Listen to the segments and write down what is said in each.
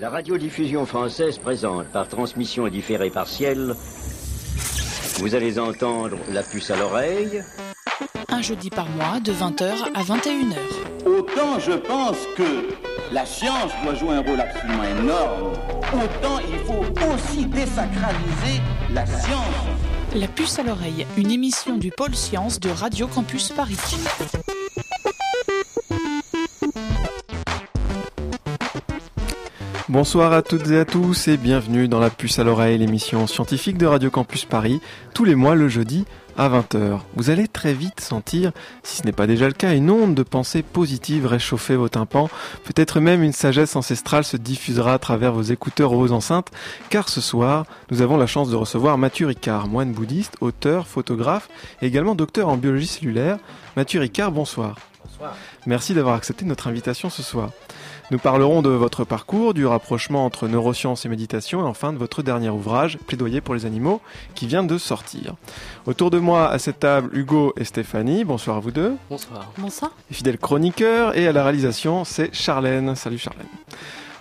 La radiodiffusion française présente par transmission différée partielle. Vous allez entendre la puce à l'oreille. Un jeudi par mois de 20h à 21h. Autant je pense que la science doit jouer un rôle absolument énorme, autant il faut aussi désacraliser la science. La puce à l'oreille, une émission du pôle science de Radio Campus Paris. Bonsoir à toutes et à tous et bienvenue dans la puce à l'oreille, l'émission scientifique de Radio Campus Paris, tous les mois le jeudi à 20h. Vous allez très vite sentir, si ce n'est pas déjà le cas, une onde de pensée positive réchauffer vos tympans. Peut-être même une sagesse ancestrale se diffusera à travers vos écouteurs ou vos enceintes, car ce soir, nous avons la chance de recevoir Mathieu Ricard, moine bouddhiste, auteur, photographe et également docteur en biologie cellulaire. Mathieu Ricard, bonsoir. Bonsoir. Merci d'avoir accepté notre invitation ce soir. Nous parlerons de votre parcours, du rapprochement entre neurosciences et méditation et enfin de votre dernier ouvrage, Plaidoyer pour les animaux, qui vient de sortir. Autour de moi, à cette table, Hugo et Stéphanie. Bonsoir à vous deux. Bonsoir. Bonsoir. Les fidèles chroniqueurs et à la réalisation, c'est Charlène. Salut Charlène.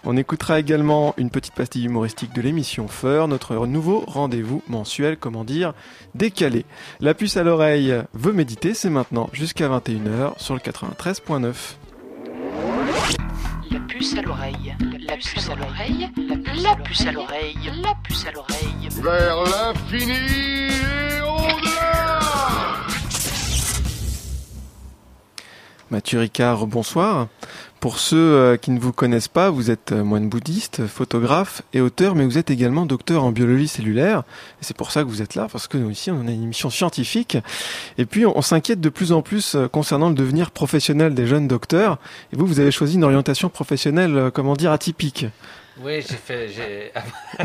On écoutera également une petite pastille humoristique de l'émission Feur, notre nouveau rendez-vous mensuel, comment dire, décalé. La puce à l'oreille veut méditer, c'est maintenant jusqu'à 21h sur le 93.9. La puce à l'oreille. La puce à l'oreille. La puce à l'oreille. La puce à l'oreille. vers l'infini et au-delà. Mathieu Ricard, bonsoir. Pour ceux euh, qui ne vous connaissent pas, vous êtes euh, moine bouddhiste, photographe et auteur, mais vous êtes également docteur en biologie cellulaire. Et c'est pour ça que vous êtes là, parce que nous ici, on a une émission scientifique. Et puis, on, on s'inquiète de plus en plus euh, concernant le devenir professionnel des jeunes docteurs. Et vous, vous avez choisi une orientation professionnelle, comment dire, atypique. Oui, j'ai fait, j'ai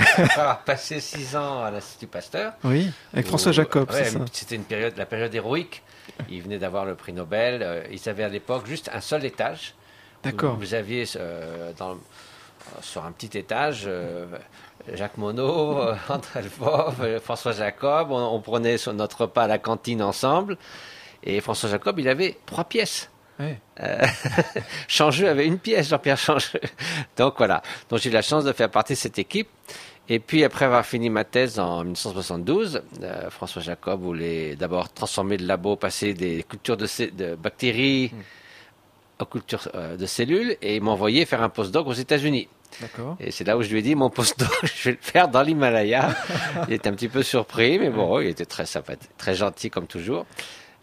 passé six ans à l'Institut Pasteur. Oui, avec où- François Jacob, ouais. C'était une période, la période héroïque. Ils venaient d'avoir le prix Nobel. Ils avaient à l'époque juste un seul étage. D'accord. Vous, vous aviez euh, dans, sur un petit étage euh, Jacques Monod, euh, André euh, François Jacob. On, on prenait son- notre repas à la cantine ensemble. Et François Jacob, il avait trois pièces. Euh, Changeux avait une pièce, Jean-Pierre Changeux. Donc voilà. Donc j'ai eu la chance de faire partie de cette équipe. Et puis après avoir fini ma thèse en 1972, euh, François Jacob voulait d'abord transformer le labo, passer des cultures de, bactéries aux cultures euh, de cellules et m'envoyer faire un postdoc aux États-Unis. D'accord. Et c'est là où je lui ai dit mon postdoc, je vais le faire dans l'Himalaya. il était un petit peu surpris, mais bon, il était très sympathique, très gentil comme toujours.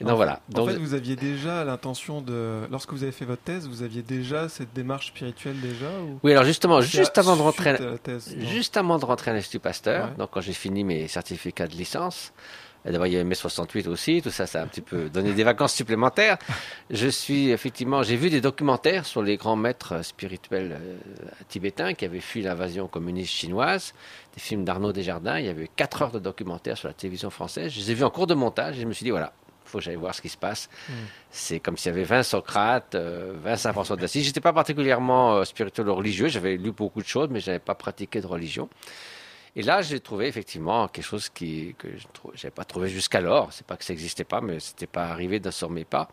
Et donc En- voilà. En Donc, fait, vous aviez déjà l'intention de, lorsque vous avez fait votre thèse, vous aviez déjà cette démarche spirituelle déjà ou? Oui, alors justement, juste avant de rentrer, thèse, Juste avant de rentrer à l'Institut Pasteur, Ouais. donc quand j'ai fini mes certificats de licence, d'abord il y avait mai 68 aussi, tout ça, ça a un petit peu donné des vacances supplémentaires. Je suis effectivement, j'ai vu des documentaires sur les grands maîtres spirituels euh, tibétains qui avaient fui l'invasion communiste chinoise, des films d'Arnaud Desjardins. Il y avait quatre heures de documentaires sur la télévision française. Je les ai vus en cours de montage et je me suis dit voilà. Faut que j'aille voir ce qui se passe. C'est comme s'il y avait 20 Socrates, euh, 25 François d'Assise. J'étais pas particulièrement euh, spirituel ou religieux. J'avais lu beaucoup de choses, mais je n'avais pas pratiqué de religion. Et là, j'ai trouvé effectivement quelque chose qui, que je n'avais pas trouvé jusqu'alors. C'est pas que ça n'existait pas, mais c'était pas arrivé dans sur mes pas.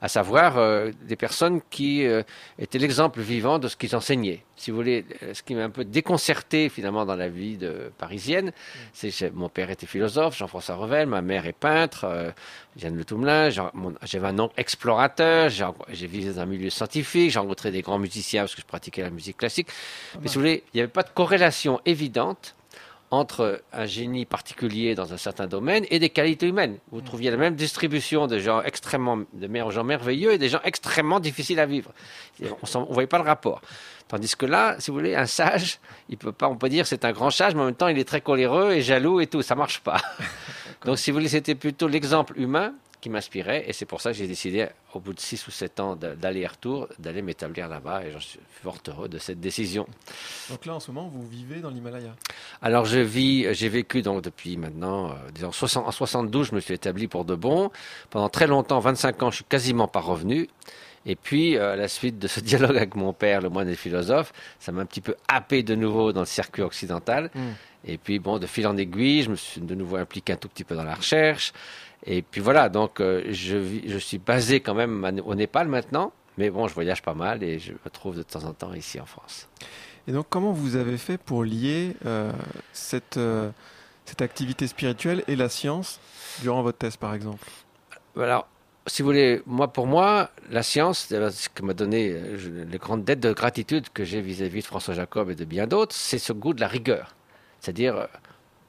À savoir euh, des personnes qui euh, étaient l'exemple vivant de ce qu'ils enseignaient. Si vous voulez, euh, ce qui m'a un peu déconcerté finalement dans la vie de, parisienne, c'est que mon père était philosophe, Jean-François Revel, ma mère est peintre, euh, Jeanne Le Toumelin, j'avais un oncle explorateur, j'ai j'ai visité un milieu scientifique, j'ai rencontré des grands musiciens parce que je pratiquais la musique classique. Mais si vous voulez, il n'y avait pas de corrélation évidente entre un génie particulier dans un certain domaine et des qualités humaines. Vous trouviez la même distribution de gens extrêmement, de gens merveilleux et des gens extrêmement difficiles à vivre. On ne voyait pas le rapport. Tandis que là, si vous voulez, un sage, il peut pas, on peut dire c'est un grand sage, mais en même temps, il est très coléreux et jaloux et tout. Ça marche pas. Donc, si vous voulez, c'était plutôt l'exemple humain qui m'inspirait et c'est pour ça que j'ai décidé, au bout de 6 ou 7 ans d'aller-retour, d'aller m'établir là-bas et j'en suis fort heureux de cette décision. Donc là, en ce moment, vous vivez dans l'Himalaya? Alors je vis, j'ai vécu donc depuis maintenant, euh, disons 60, en 72, je me suis établi pour de bon. Pendant très longtemps, 25 ans, je suis quasiment pas revenu. Et puis, euh, à la suite de ce dialogue avec mon père, le moine et philosophe, ça m'a un petit peu happé de nouveau dans le circuit occidental. Mm. Et puis, bon, de fil en aiguille, je me suis de nouveau impliqué un tout petit peu dans la recherche. Et puis voilà, donc euh, je, vis, je suis basé quand même au Népal maintenant. Mais bon, je voyage pas mal et je me trouve de temps en temps ici en France. Et donc, comment vous avez fait pour lier euh, cette, euh, cette activité spirituelle et la science durant votre thèse, par exemple? Alors, si vous voulez, moi, pour moi, la science, ce que m'a donné les grandes dettes de gratitude que j'ai vis-à-vis de François Jacob et de bien d'autres, c'est ce goût de la rigueur. C'est-à-dire,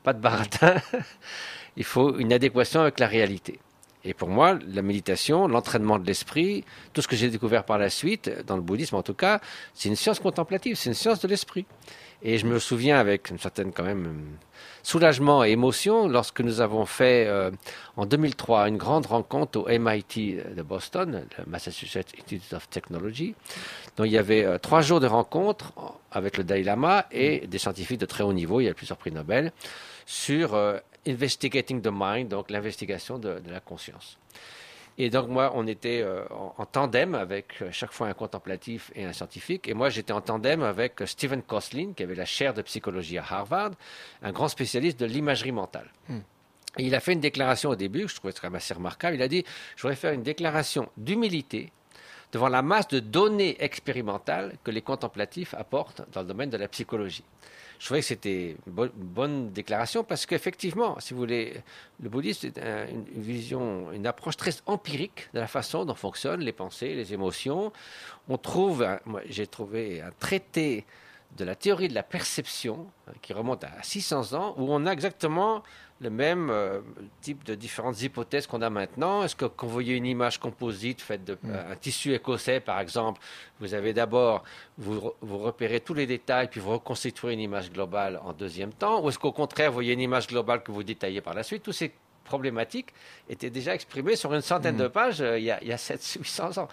pas de baratin, il faut une adéquation avec la réalité. Et pour moi, la méditation, l'entraînement de l'esprit, tout ce que j'ai découvert par la suite, dans le bouddhisme en tout cas, c'est une science contemplative, c'est une science de l'esprit. Et je me souviens avec une certaine quand même soulagement et émotion lorsque nous avons fait euh, en 2003 une grande rencontre au MIT de Boston, le Massachusetts Institute of Technology, dont il y avait euh, trois jours de rencontres en- avec le Dalai Lama et des scientifiques de très haut niveau, il y a plusieurs prix Nobel, sur euh, Investigating the Mind, donc l'investigation de, de la conscience. Et donc moi, on était euh, en, en tandem avec euh, chaque fois un contemplatif et un scientifique. Et moi, j'étais en tandem avec euh, Stephen Koslin, qui avait la chaire de psychologie à Harvard, un grand spécialiste de l'imagerie mentale. Et il a fait une déclaration au début, que je trouvais quand même assez remarquable. Il a dit, je voudrais faire une déclaration d'humilité devant la masse de données expérimentales que les contemplatifs apportent dans le domaine de la psychologie. Je trouvais que c'était une bo- une bonne déclaration parce qu'effectivement, si vous voulez, le bouddhisme est un- une vision, une approche très empirique de la façon dont fonctionnent les pensées, les émotions. On trouve, moi, j'ai trouvé un traité de la théorie de la perception hein, qui remonte à 600 ans où on a exactement le même euh, type de différentes hypothèses qu'on a maintenant. Est-ce que quand vous voyez une image composite faite de euh, un tissu écossais, par exemple, vous avez d'abord, vous, vous repérez tous les détails, puis vous reconstituez une image globale en deuxième temps, ou est-ce qu'au contraire, vous voyez une image globale que vous détaillez par la suite? Toutes ces problématiques étaient déjà exprimées sur une centaine de pages euh, il y a, il y a 700-800 ans.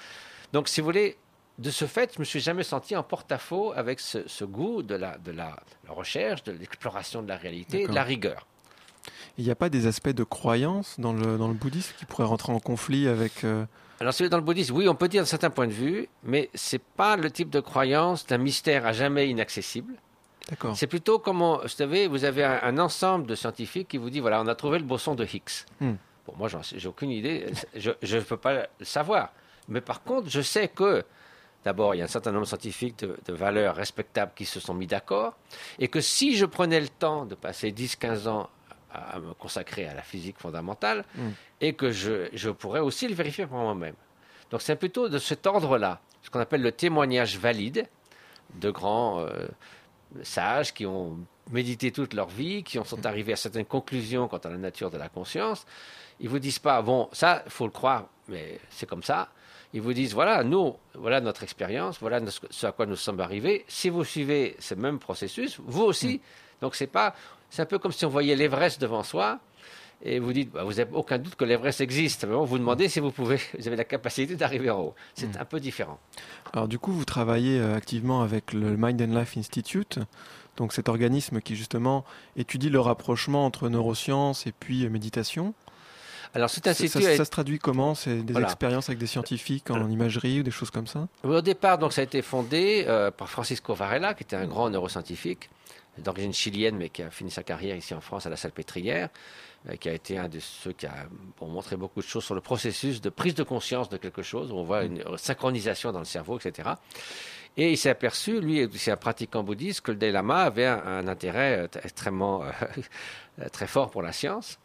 Donc, si vous voulez, de ce fait, je me suis jamais senti en porte-à-faux avec ce, ce goût de la, de la la recherche, de l'exploration de la réalité, de la rigueur. Il n'y a pas des aspects de croyance dans le, dans le bouddhisme qui pourraient rentrer en conflit avec... euh, Alors, celui dans le bouddhisme, oui, on peut dire d'un certain point de vue, mais c'est pas le type de croyance d'un mystère à jamais inaccessible. D'accord. C'est plutôt comme, on- vous savez, vous avez un, un ensemble de scientifiques qui vous dit, voilà, on a trouvé le boson de Higgs. Hmm. Bon, moi, j'ai aucune idée, je ne peux pas le savoir. Mais par contre, je sais que, d'abord, il y a un certain nombre de scientifiques de, de valeurs respectables qui se sont mis d'accord, et que si je prenais le temps de passer 10-15 ans à, me consacrer à la physique fondamentale, Hmm. et que je, je pourrais aussi le vérifier pour moi-même. Donc c'est plutôt de cet ordre-là, ce qu'on appelle le témoignage valide de grands euh, sages qui ont médité toute leur vie, qui en sont arrivés à certaines conclusions quant à la nature de la conscience. Ils vous disent pas, bon, ça, faut le croire, mais c'est comme ça. Ils vous disent, voilà, nous, voilà notre expérience, voilà ce à quoi nous sommes arrivés. Si vous suivez ce même processus, vous aussi. Donc c'est pas, c'est un peu comme si on voyait l'Everest devant soi et vous dites, bah, vous n'avez aucun doute que l'Everest existe. Mais bon, vous demandez si vous pouvez, vous avez la capacité d'arriver en haut. C'est un peu différent. Alors du coup, vous travaillez euh, activement avec le Mind and Life Institute, donc cet organisme qui justement étudie le rapprochement entre neurosciences et puis euh, méditation. Alors cet Ça, ça- institut a ça se traduit comment? C'est des Voilà. expériences avec des scientifiques en imagerie ou des choses comme ça? Au départ, donc, ça a été fondé euh, par Francisco Varela, qui était un grand neuroscientifique d'origine chilienne, mais qui a fini sa carrière ici en France à la Salpêtrière, euh, qui a été un de ceux qui a bon, montré beaucoup de choses sur le processus de prise de conscience de quelque chose, où on voit une synchronisation dans le cerveau, etc. Et il s'est aperçu, lui, c'est un pratiquant bouddhiste, que le Dalai Lama avait un, un intérêt euh, extrêmement euh, très fort pour la science.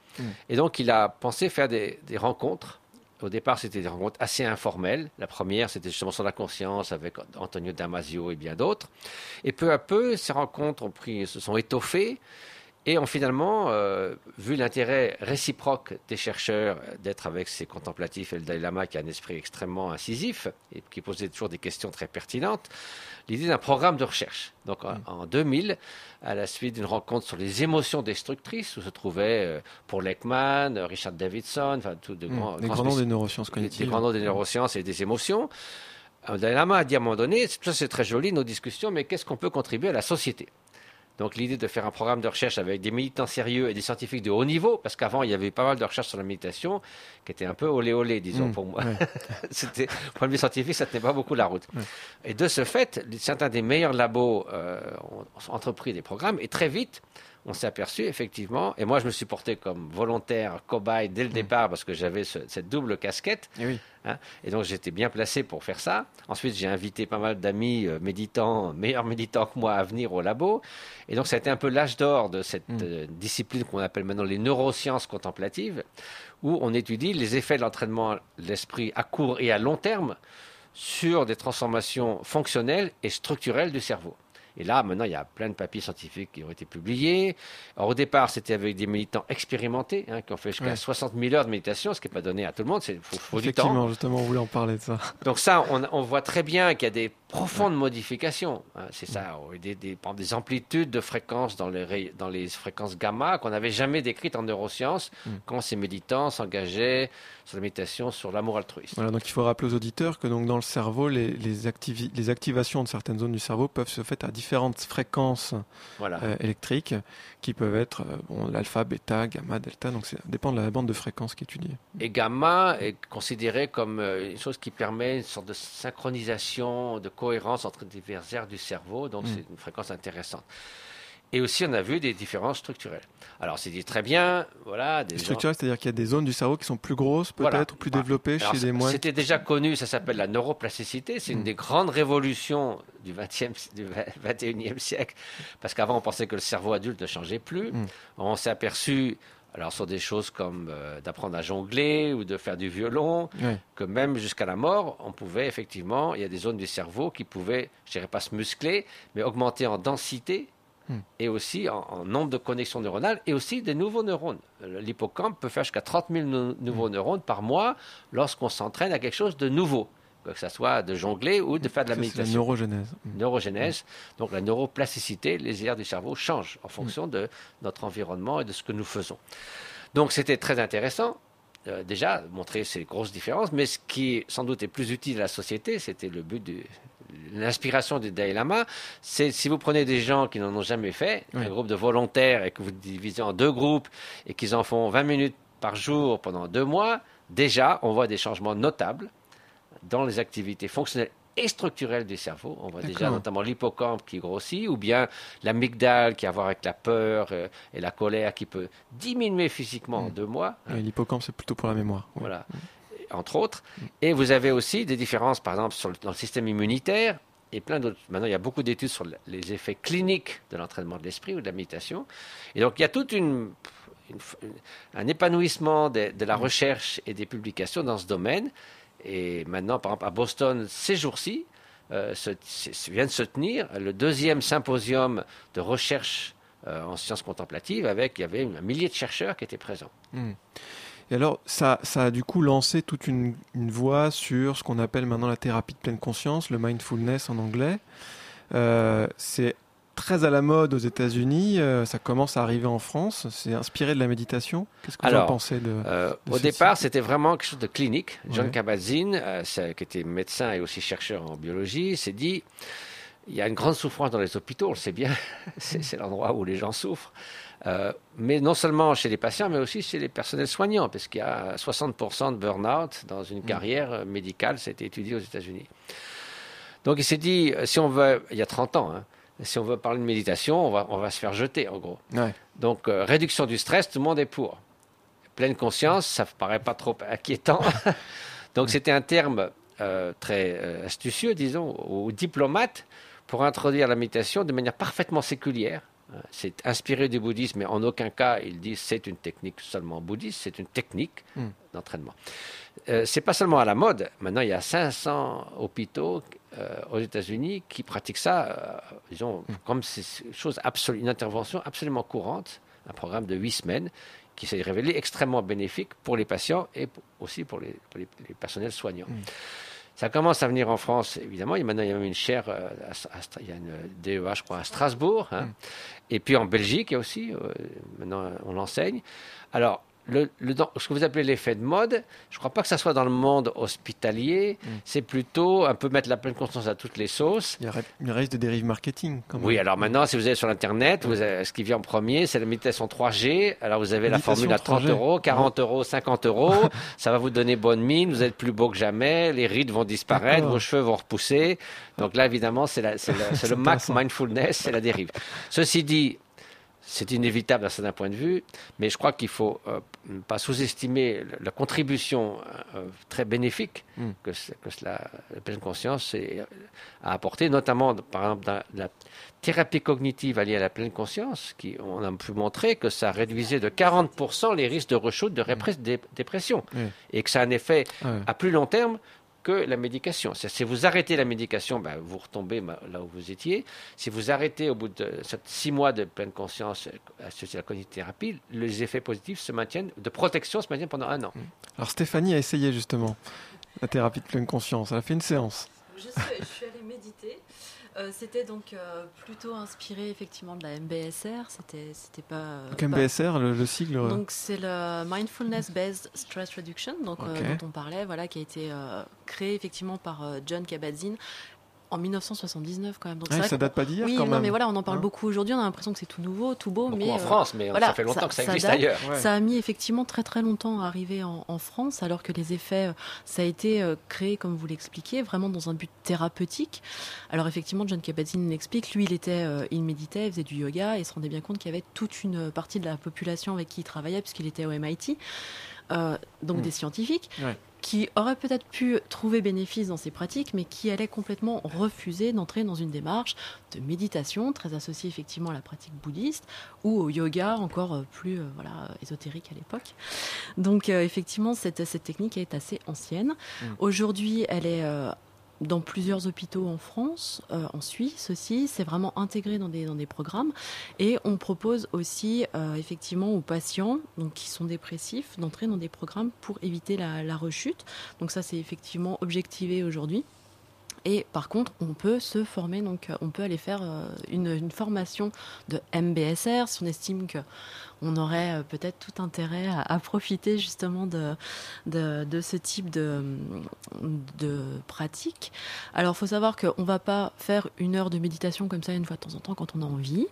Et donc, il a pensé faire des, des rencontres. Au départ, c'était des rencontres assez informelles. La première, c'était justement sur la conscience avec Antonio Damasio et bien d'autres. Et peu à peu, ces rencontres ont pris, se sont étoffées et ont finalement euh, vu l'intérêt réciproque des chercheurs d'être avec ces contemplatifs et le Dalai Lama qui a un esprit extrêmement incisif et qui posait toujours des questions très pertinentes, l'idée d'un programme de recherche. Donc en, en 2000, à la suite d'une rencontre sur les émotions destructrices où se trouvaient euh, Paul Ekman, Richard Davidson, enfin tous de grands, Les grands grands noms des neurosciences des, cognitives. des grands noms des neurosciences et des émotions. Euh, Dalai Lama a dit à un moment donné, ça c'est très joli nos discussions, mais qu'est-ce qu'on peut contribuer à la société? Donc l'idée de faire un programme de recherche avec des militants sérieux et des scientifiques de haut niveau, parce qu'avant il y avait pas mal de recherches sur la méditation qui étaient un peu olé olé, disons Mmh, pour moi. ouais. C'était, point de vue scientifique, ça tenait pas beaucoup la route. Et de ce fait, certains des meilleurs labos euh, ont, ont entrepris des programmes et très vite, on s'est aperçu effectivement, et moi je me suis porté comme volontaire, cobaye dès le départ parce que j'avais ce- cette double casquette. Eh oui. Hein, et donc j'étais bien placé pour faire ça. Ensuite, j'ai invité pas mal d'amis euh, méditants, meilleurs méditants que moi, à venir au labo. Et donc ça a été un peu l'âge d'or de cette Mm. euh, discipline qu'on appelle maintenant les neurosciences contemplatives, où on étudie les effets de l'entraînement de l'esprit à court et à long terme sur des transformations fonctionnelles et structurelles du cerveau. Et là, maintenant, il y a plein de papiers scientifiques qui ont été publiés. Alors, au départ, c'était avec des méditants expérimentés, hein, qui ont fait jusqu'à Ouais. 60 000 heures de méditation, ce qui n'est pas donné à tout le monde. Il faut, faut du temps. Effectivement, justement, on voulait en parler de ça. Donc ça, on, on voit très bien qu'il y a des profondes modifications. hein, c'est ça, des, des, amplitudes de fréquences dans les, ray- dans les fréquences gamma qu'on n'avait jamais décrites en neurosciences quand ces méditants s'engageaient sur la méditation, sur l'amour altruiste. Voilà, donc il faut rappeler aux auditeurs que donc dans le cerveau, les, les, activi- les activations de certaines zones du cerveau peuvent se faire à différentes fréquences Voilà. euh, électriques qui peuvent être euh, bon, l'alpha, bêta, gamma, delta. Donc ça dépend de la bande de fréquence qui est étudiée. Et gamma est considéré comme euh, une chose qui permet une sorte de synchronisation, de cohérence entre divers aires du cerveau, donc Mm. c'est une fréquence intéressante. Et aussi, on a vu des différences structurelles. Alors, c'est dit très bien, voilà. Des Les gens- structurelles, c'est-à-dire qu'il y a des zones du cerveau qui sont plus grosses, peut-être, Voilà. ou plus Bah, développées Alors, chez des moines. C'était déjà connu, ça s'appelle la neuroplasticité. C'est une Mm. des grandes révolutions du, 20e, du 21e siècle. Parce qu'avant, on pensait que le cerveau adulte ne changeait plus. Mm. On s'est aperçu, alors sur des choses comme euh, d'apprendre à jongler ou de faire du violon, que même jusqu'à la mort, on pouvait effectivement, il y a des zones du cerveau qui pouvaient, je dirais pas se muscler, mais augmenter en densité Hmm. et aussi en, en nombre de connexions neuronales et aussi des nouveaux neurones. Euh, L'hippocampe peut faire jusqu'à 30 000 nou- Hmm. nouveaux neurones par mois lorsqu'on s'entraîne à quelque chose de nouveau, que ce soit de jongler ou de faire de la c'est la méditation neurogénèse. Mm. neurogénèse, donc la neuroplasticité, les aires du cerveau changent en fonction de notre environnement et de ce que nous faisons. Donc c'était très intéressant. euh, déjà, montrer ces grosses différences, mais ce qui sans doute est plus utile à la société, c'était le but de l'inspiration du Dalai Lama, c'est si vous prenez des gens qui n'en ont jamais fait, Oui. un groupe de volontaires, et que vous divisez en deux groupes, et qu'ils en font 20 minutes par jour pendant deux mois, déjà, on voit des changements notables dans les activités fonctionnelles et structurelles du cerveau. On voit déjà notamment l'hippocampe qui grossit, ou bien l'amygdale qui a à voir avec la peur euh, et la colère qui peut diminuer physiquement en Mm. deux mois. Ouais, L'hippocampe, c'est plutôt pour la mémoire. Ouais. Voilà, entre autres. Et vous avez aussi des différences, par exemple, sur le- dans le système immunitaire et plein d'autres. Maintenant, il y a beaucoup d'études sur le- les effets cliniques de l'entraînement de l'esprit ou de la méditation. Et donc, il y a toute une, une- une- un épanouissement de, de la recherche et des publications dans ce domaine. Et maintenant, par exemple, à Boston, ces jours-ci, euh, vient de se tenir le deuxième symposium de recherche euh, en sciences contemplatives avec, il y avait un millier de chercheurs qui étaient présents. Mm. Et alors, ça, ça a du coup lancé toute une, une voie sur ce qu'on appelle maintenant la thérapie de pleine conscience, le mindfulness en anglais. Euh, c'est très à la mode aux États-Unis. euh, ça commence à arriver en France. C'est inspiré de la méditation. Qu'est-ce que vous en pensez de Euh, de au départ, c'était vraiment quelque chose de clinique. John. Kabat-Zinn, euh, qui était médecin et aussi chercheur en biologie, s'est dit il y a une grande souffrance dans les hôpitaux, on le sait bien, c'est l'endroit où les gens souffrent. Euh, mais non seulement chez les patients, mais aussi chez les personnels soignants, parce qu'il y a 60% de burn-out dans une carrière euh, médicale, ça a été étudié aux États-Unis. Donc il s'est dit, si on veut, il y a 30 ans, hein, si on veut parler de méditation, on va, on va se faire jeter, en gros. Ouais. Donc, euh, réduction du stress, tout le monde est pour. Pleine conscience, ça ne paraît pas trop inquiétant. Donc, c'était un terme euh, très euh, astucieux, disons, aux diplomates pour introduire la méditation de manière parfaitement séculière. Euh, C'est inspiré du bouddhisme, mais en aucun cas ils disent c'est une technique seulement bouddhiste, c'est une technique Mm. d'entraînement. Euh, c'est pas seulement à la mode. Maintenant, il y a 500 hôpitaux aux États-Unis qui pratiquent ça, euh, disons, comme c'est une chose absolue, une intervention absolument courante, un programme de huit semaines qui s'est révélé extrêmement bénéfique pour les patients et aussi pour les, pour les- les personnels soignants. Ça commence à venir en France, évidemment. Il y a maintenant, il y a même une chaire, euh, à- à Stra- il y a une DEA, je crois, à Strasbourg. hein. Et puis en Belgique, il y a aussi, euh, maintenant, on l'enseigne. Alors, le, le- dans- ce que vous appelez l'effet de mode, je ne crois pas que ça soit dans le monde hospitalier. C'est plutôt un peu mettre la pleine conscience à toutes les sauces. Il y a il risque de dérive marketing. Quand même. Oui, alors maintenant, si vous allez sur Internet, vous avez- ce qui vient en premier, c'est la méditation 3G. Alors, vous avez la formule à 30 3G. euros, 40 euros, 50 euros. Ça va vous donner bonne mine. Vous êtes plus beau que jamais. Les rides vont disparaître. Vos cheveux vont repousser. Donc là, évidemment, c'est le max mindfulness, c'est la dérive. Ceci dit, c'est inévitable d'un certain point de vue, mais je crois qu'il faut euh, pas sous-estimer la, contribution euh, très bénéfique Mm. que, ce- que cela, la pleine conscience est- euh, a apporté, notamment par exemple dans la thérapie cognitive alliée à la pleine conscience, qui on a pu montrer que ça réduisait de 40% les risques de rechute de dé- dépression, et que ça a un effet Ouais. à plus long terme que la médication. Si vous arrêtez la médication, ben, vous retombez ma- là où vous étiez. Si vous arrêtez au bout de six mois de pleine conscience associée à la cognithérapie, les effets positifs se maintiennent, de protection se maintiennent pendant un an. Alors Stéphanie a essayé justement la thérapie de pleine conscience. Elle a fait une séance. Je suis, je suis allée méditer. Euh, c'était donc euh, plutôt inspiré effectivement de la MBSR. C'était, c'était pas. euh, Donc pas- MBSR, le, le sigle. Donc c'est le Mindfulness Based Stress Reduction, donc dont on parlait, voilà, qui a été créé effectivement par John Kabat-Zinn en 1979 quand même. Donc vrai ça date pas d'hier oui, quand non, même. mais voilà, on en parle Hein beaucoup aujourd'hui. On a l'impression que c'est tout nouveau, tout beau, Beaucoup mais en euh, France, mais voilà, ça fait longtemps ça- que ça ça existe date. ailleurs. Ouais. ça a mis effectivement très très longtemps à arriver en, en France, alors que les effets, euh, ça a été euh, créé, comme vous l'expliquiez, vraiment dans un but thérapeutique. Alors effectivement, John Kabat-Zinn l'explique, lui il était, il méditait, il faisait du yoga, et il se rendait bien compte qu'il y avait toute une partie de la population avec qui il travaillait, puisqu'il était au MIT, euh, donc Mm. des scientifiques, Ouais. Qui auraient peut-être pu trouver bénéfice dans ces pratiques, mais qui allaient complètement refuser d'entrer dans une démarche de méditation, très associée effectivement à la pratique bouddhiste, ou au yoga encore euh, plus euh, voilà, ésotérique à l'époque. Donc euh, effectivement, cette, cette technique est assez ancienne. Mm. Aujourd'hui, elle est dans plusieurs hôpitaux en France, euh, en Suisse aussi. C'est vraiment intégré dans des, dans des programmes. Et on propose aussi euh, effectivement aux patients donc, qui sont dépressifs d'entrer dans des programmes pour éviter la, la rechute. Donc ça, c'est effectivement objectivé aujourd'hui. Et par contre, on peut se former, donc euh, on peut aller faire euh, une, une formation de MBSR si on estime que on aurait euh, peut-être tout intérêt à, à profiter justement de, de, de ce type de, de pratique. Alors, il faut savoir qu'on ne va pas faire une heure de méditation comme ça une fois de temps en temps quand on a envie.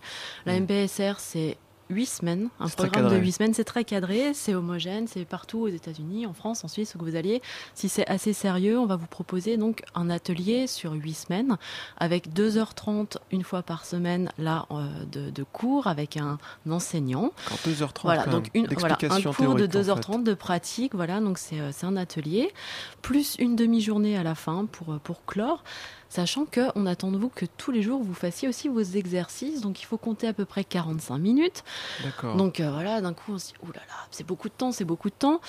La Mm. MBSR, c'est huit semaines, un programme de huit semaines, c'est très cadré, c'est homogène, c'est partout aux États-Unis, en France, en Suisse, où que vous alliez. Si c'est assez sérieux, on va vous proposer donc un atelier sur huit semaines avec 2h30 une fois par semaine là euh, de, de cours avec un enseignant. Quand 2h30 Voilà, donc une, voilà, un cours de théorique, en fait. 2h30 de pratique, voilà, donc c'est euh, c'est un atelier, plus une demi-journée à la fin pour, euh, pour clore, sachant qu'on attend de vous que tous les jours vous fassiez aussi vos exercices, donc il faut compter à peu près 45 minutes. D'accord. Donc euh, voilà, d'un coup on se dit, oulala, c'est beaucoup de temps, c'est beaucoup de temps.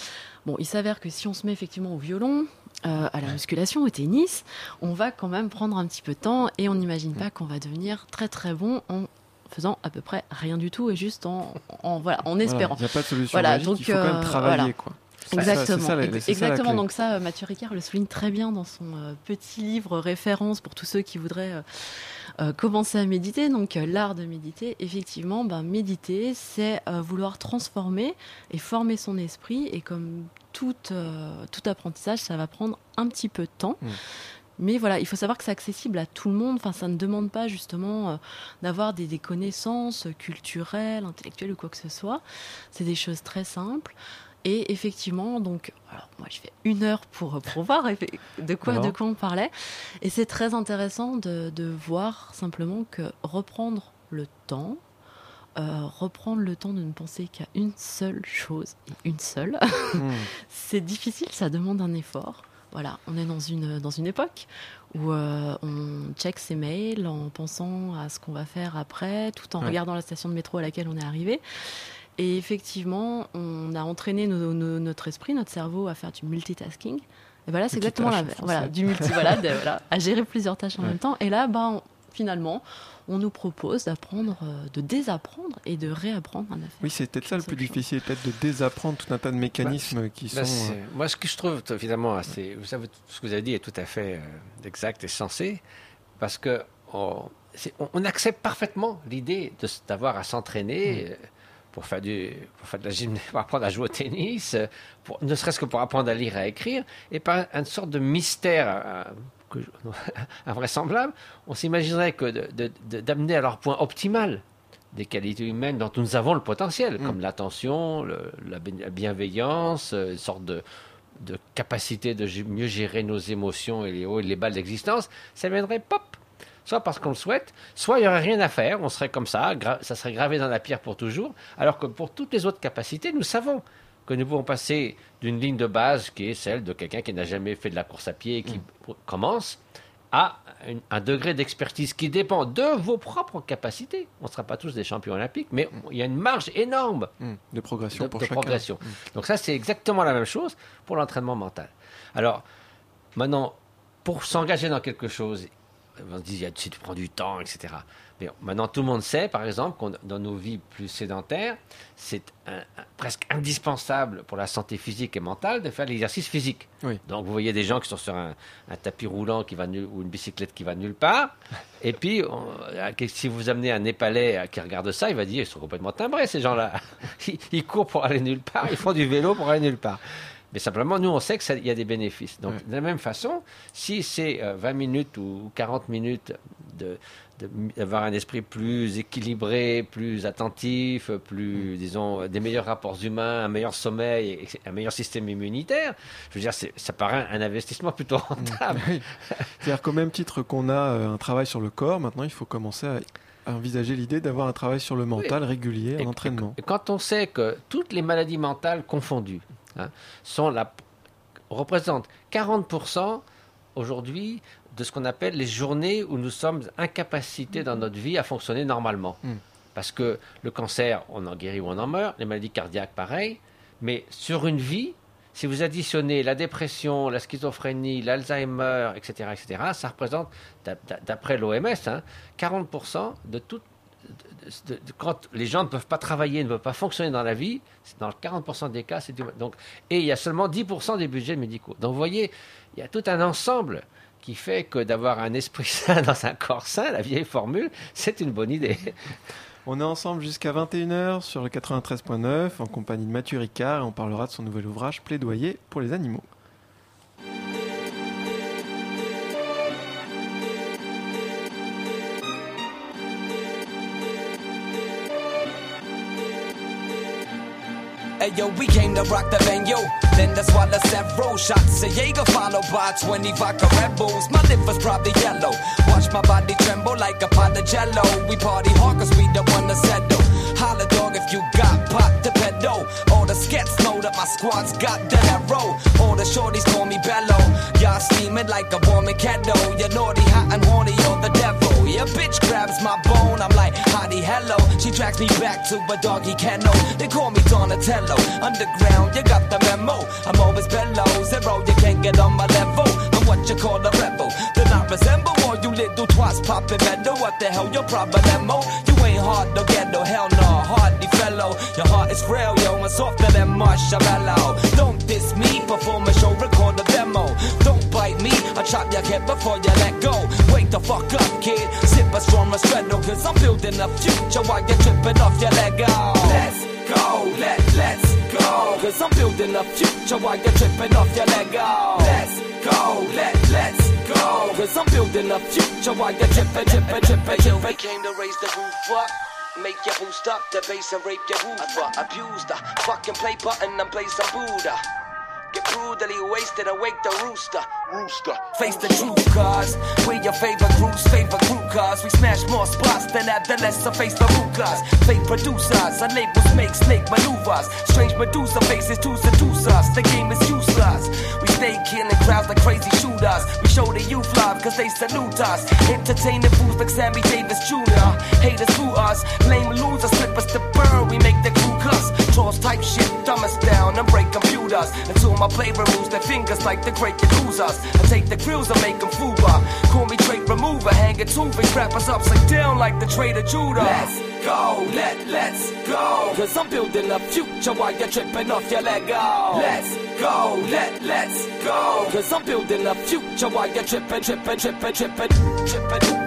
Bon, il s'avère que si on se met effectivement au violon, euh, à la musculation, au tennis, on va quand même prendre un petit peu de temps et on n'imagine pas qu'on va devenir très très bon en faisant à peu près rien du tout et juste en, en- voilà, en espérant. Il n'y a pas de solution Voilà, magique, donc, il faut quand même euh, travailler. voilà. Quoi. Exactement, ça ça la exactement. Donc ça, euh, Mathieu Ricard le souligne très bien dans son euh, petit livre référence pour tous ceux qui voudraient euh, commencer à méditer. Donc l'art de méditer, effectivement, ben, méditer, c'est euh, vouloir transformer et former son esprit. Et comme tout, euh, tout apprentissage, ça va prendre un petit peu de temps. Mm. Mais voilà, il faut savoir que c'est accessible à tout le monde. Enfin, ça ne demande pas justement euh, d'avoir des, des connaissances culturelles, intellectuelles ou quoi que ce soit. C'est des choses très simples. Et effectivement, donc, alors moi je fais une heure pour, pour voir de quoi, Alors de quoi on parlait. Et c'est très intéressant de, de voir simplement que reprendre le temps, euh, reprendre le temps de ne penser qu'à une seule chose, et une seule, Hmm. c'est difficile, ça demande un effort. Voilà, on est dans une, dans une époque où euh, on check ses mails en pensant à ce qu'on va faire après, tout en Ouais. regardant la station de métro à laquelle on est arrivé. Et effectivement, on a entraîné nos- nos- notre esprit, notre cerveau à faire du multitasking. Et voilà, c'est exactement la voilà, du multi, voilà, de- voilà, à gérer plusieurs tâches en Ouais. même temps. Et là, ben, on- finalement, on nous propose d'apprendre, euh, de désapprendre et de réapprendre un affaire. Oui, c'est peut-être ça le plus chose. difficile, peut-être de désapprendre tout un tas de mécanismes qui sont. Là, euh, moi, ce que je trouve finalement assez. Vous savez, ce que vous avez dit est tout à fait euh, exact et sensé, parce que on, c'est- on- on accepte parfaitement l'idée d'avoir à s'entraîner. euh, Pour faire, du, pour faire de la gymnastique, pour apprendre à jouer au tennis, euh, pour- ne serait-ce que pour apprendre à lire et à écrire, et par une sorte de mystère euh, que je- invraisemblable, on s'imaginerait que de- de- de- d'amener à leur point optimal des qualités humaines dont nous avons le potentiel, Mm. comme l'attention, la, bien- la bienveillance, euh, une sorte de, de capacité de mieux gérer nos émotions et les hauts et les bas de l'existence, ça viendrait pop soit parce qu'on le souhaite, soit il n'y aurait rien à faire, on serait comme ça, ça serait gravé dans la pierre pour toujours, alors que pour toutes les autres capacités, nous savons que nous pouvons passer d'une ligne de base qui est celle de quelqu'un qui n'a jamais fait de la course à pied et qui commence à une- un degré d'expertise qui dépend de vos propres capacités. On ne sera pas tous des champions olympiques, mais il y a une marge énorme Hum, De progression de, pour de chacun. progression. Donc ça, c'est exactement la même chose pour l'entraînement mental. Alors, maintenant, pour s'engager dans quelque chose, on se dit, si tu prends du temps, etc. Mais maintenant, tout le monde sait, par exemple, qu'on dans nos vies plus sédentaires, c'est presque indispensable pour la santé physique et mentale de faire l'exercice physique. Oui. Donc, vous voyez des gens qui sont sur un, un tapis roulant qui va nul- ou une bicyclette qui va nulle part. Et puis, on- euh, si vous amenez un Népalais euh, qui regarde ça, il va dire, ils sont complètement timbrés, ces gens-là. Ils, ils courent pour aller nulle part, ils font du vélo pour aller nulle part. Mais simplement, nous, on sait qu'il y a des bénéfices. Donc, de la même façon, si c'est euh, 20 minutes ou 40 minutes de d'avoir un esprit plus équilibré, plus attentif, plus, disons, euh, des meilleurs rapports humains, un meilleur sommeil, et un meilleur système immunitaire, je veux dire, ça paraît un investissement plutôt rentable. Oui. C'est-à-dire qu'au même titre qu'on a euh, un travail sur le corps, maintenant il faut commencer à, à envisager l'idée d'avoir un travail sur le mental régulier, en entraînement. Et quand on sait que toutes les maladies mentales confondues hein, sont la, représentent 40% aujourd'hui de ce qu'on appelle les journées où nous sommes incapacités dans notre vie à fonctionner normalement. Mm. Parce que le cancer, on en guérit ou on en meurt, les maladies cardiaques, pareil. Mais sur une vie, si vous additionnez la dépression, la schizophrénie, l'Alzheimer, etc., etc., ça représente, d'ap- d'après l'OMS, hein, 40% de toutes quand les gens ne peuvent pas travailler, ne peuvent pas fonctionner dans la vie, c'est dans 40% des cas, c'est du- et il y a seulement 10% des budgets médicaux. Donc vous voyez, il y a tout un ensemble qui fait que d'avoir un esprit sain dans un corps sain, la vieille formule, c'est une bonne idée. On est ensemble jusqu'à 21h sur le 93.9 en compagnie de Mathieu Ricard et on parlera de son nouvel ouvrage Plaidoyer pour les animaux. Hey yo, we came to rock the venue. Then why the several shots of Jaeger followed by 20 vodka Red Bulls. My liver's probably yellow. Watch my body tremble like a pot of jello. We party hard cause one to settle. Holla dog if you got pot to pedal. All the skets know that my squad's got the arrow. All the shorties call me Bello. Y'all steaming like a warming kettle. You're naughty, hot and horny, you're the devil. Yeah, bitch grabs my bone. I'm like, hottie, hello. She drags me back to a doggy kennel. They call me Donatello. Underground, you got the memo. I'm always below zero. You can't get on my level. I'm what you call a rebel. I resemble all you little twats popping metal. What the hell, your problemo? Oh. You ain't hard to get no hell no. Hardy fellow. Your heart is frail, yo, and softer than marshmallow. Don't diss me, perform a show, record a demo. Don't bite me, I chop your head before you let go. Wake the fuck up, kid. Sip a strong Restredo, cause I'm building a future while you're tripping off your Lego. Let's go, let, let's go. Cause I'm building a future while you're tripping off your Lego. Let's go, let, let's go. Cause I'm building a future while you're tripping, tripping, tripping. We came to raise the roof up. Make you boost up the bass and rape your woofer. Abused the Fucking play button and play some Buddha. Get brutally wasted, awake the rooster. Rooster. Face the truth, cuz we your favorite group's favorite group, cuz we smash more spots than adolescents face the root cuz fake producers, our labels make snake maneuvers. Strange Medusa faces to seduce us. The game is useless. We stay killing crowds like crazy shooters. We show the youth love cause they salute us. Entertaining fools like Sammy Davis Jr. Haters through us. Lame losers slip us to burn. We make the crew cuss. Trolls type shit, dumb us down and break computers. Until my play removes their fingers like the great Yakuzas. I take the grills and make them fuba. Call me trait remover, hang it two big rappers upside down like the Trader Judah. Let's go, let, let's go. Cause I'm building a future while you're tripping off your Lego. Let's go, let, let's go. Cause I'm building a future while you're tripping, tripping, tripping, tripping, tripping, tripping.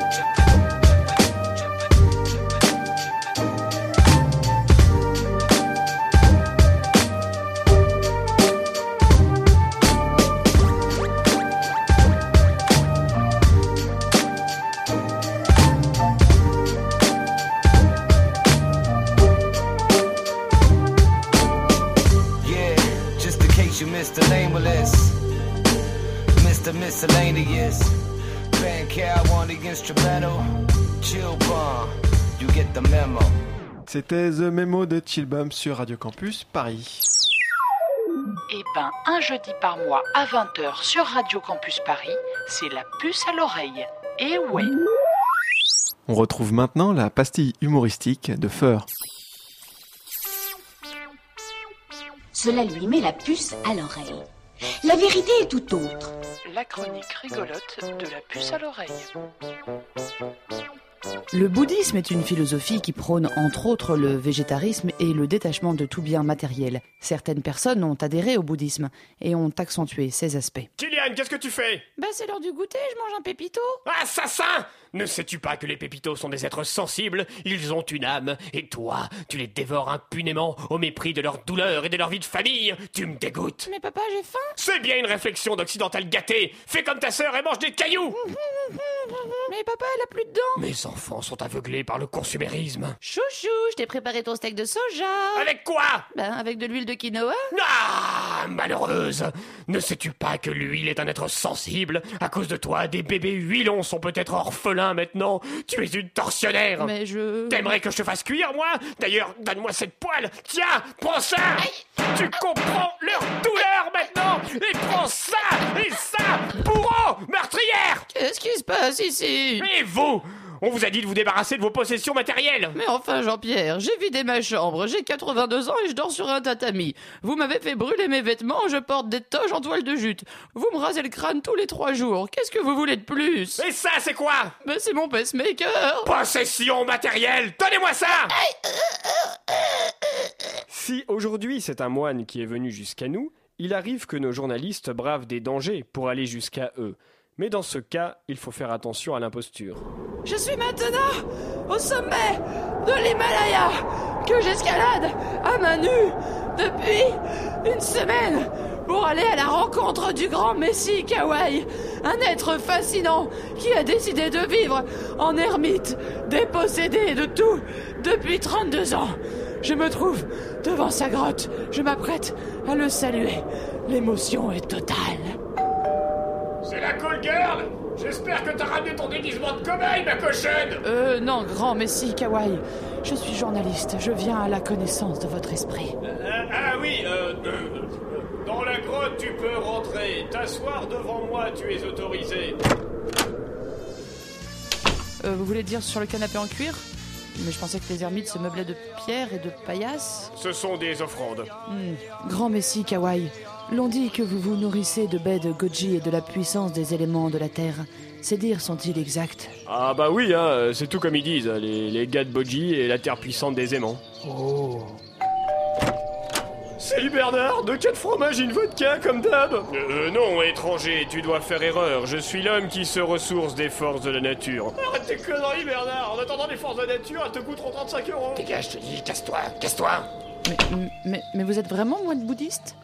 C'était The Memo de Chillbum sur Radio Campus Paris. Eh ben, un jeudi par mois à 20h sur Radio Campus Paris, c'est la puce à l'oreille. Et ouais. On retrouve maintenant la pastille humoristique de Feur. Cela lui met la puce à l'oreille. La vérité est tout autre. La chronique rigolote de la puce à l'oreille. Le bouddhisme est une philosophie qui prône entre autres le végétarisme et le détachement de tout bien matériel. Certaines personnes ont adhéré au bouddhisme et ont accentué ces aspects. Kylian, qu'est-ce que tu fais? Bah c'est l'heure du goûter, je mange un pépito. Assassin Ne sais-tu pas que les pépitos sont des êtres sensibles? Ils ont une âme, et toi, tu les dévores impunément au mépris de leur douleur et de leur vie de famille. Tu me dégoûtes. Mais papa, j'ai faim. C'est bien une réflexion d'occidental gâté. Fais comme ta sœur et mange des cailloux Mais papa, elle a plus de dents. Mes enfants sont aveuglés par le consumérisme. Chouchou, je t'ai préparé ton steak de soja. Avec quoi? Ben avec de l'huile de quinoa. Ah Malheureuse. Ne sais-tu pas que l'huile est un être sensible? À cause de toi, des bébés huilons sont peut-être orphelins maintenant. Tu es une tortionnaire. Mais je... T'aimerais que je te fasse cuire, moi? D'ailleurs, donne-moi cette poêle. Tiens, prends ça. Tu comprends leur douleur maintenant. Et prends ça Et ça Bourreau Meurtrière. Qu'est-ce qui se passe ici? Et vous on vous a dit de vous débarrasser de vos possessions matérielles. Mais enfin, Jean-Pierre, j'ai vidé ma chambre, j'ai 82 ans et je dors sur un tatami. Vous m'avez fait brûler mes vêtements, je porte des toges en toile de jute. Vous me rasez le crâne tous les trois jours. Qu'est-ce que vous voulez de plus? Et ça, c'est quoi? Ben, c'est mon pacemaker. Possession matérielle Donnez-moi ça Si aujourd'hui c'est un moine qui est venu jusqu'à nous, il arrive que nos journalistes bravent des dangers pour aller jusqu'à eux. Mais dans ce cas, il faut faire attention à l'imposture. Je suis maintenant au sommet de l'Himalaya que j'escalade à main nue depuis une semaine pour aller à la rencontre du grand Messie Kawaii, un être fascinant qui a décidé de vivre en ermite, dépossédé de tout depuis 32 ans. Je me trouve devant sa grotte, je m'apprête à le saluer. L'émotion est totale. C'est la call girl J'espère que t'as ramené ton déguisement de cobaye, ma cochonne Euh, non, grand Messie Kawaii. Je suis journaliste, je viens à la connaissance de votre esprit. Euh, ah oui, euh, euh, dans la grotte, tu peux rentrer. T'asseoir devant moi, tu es autorisé. Euh, vous voulez dire sur le canapé en cuir? Mais je pensais que les ermites se meublaient de pierre et de paillasse. Ce sont des offrandes. Hmm. Grand Messie Kawaii, l'on dit que vous vous nourrissez de baies de goji et de la puissance des éléments de la terre. Ces dires sont-ils exacts Ah bah oui, hein, c'est tout comme ils disent, les, les gars de Boji et la terre puissante des aimants. Oh Salut Bernard, de quel fromage une vodka comme d'hab? Euh, non, étranger, tu dois faire erreur. Je suis l'homme qui se ressource des forces de la nature. Arrête tes conneries, Bernard. En attendant les forces de la nature, elles te coûteront 35 euros. Dégage, je te dis, casse-toi, casse-toi. mais, mais, mais vous êtes vraiment moine bouddhiste?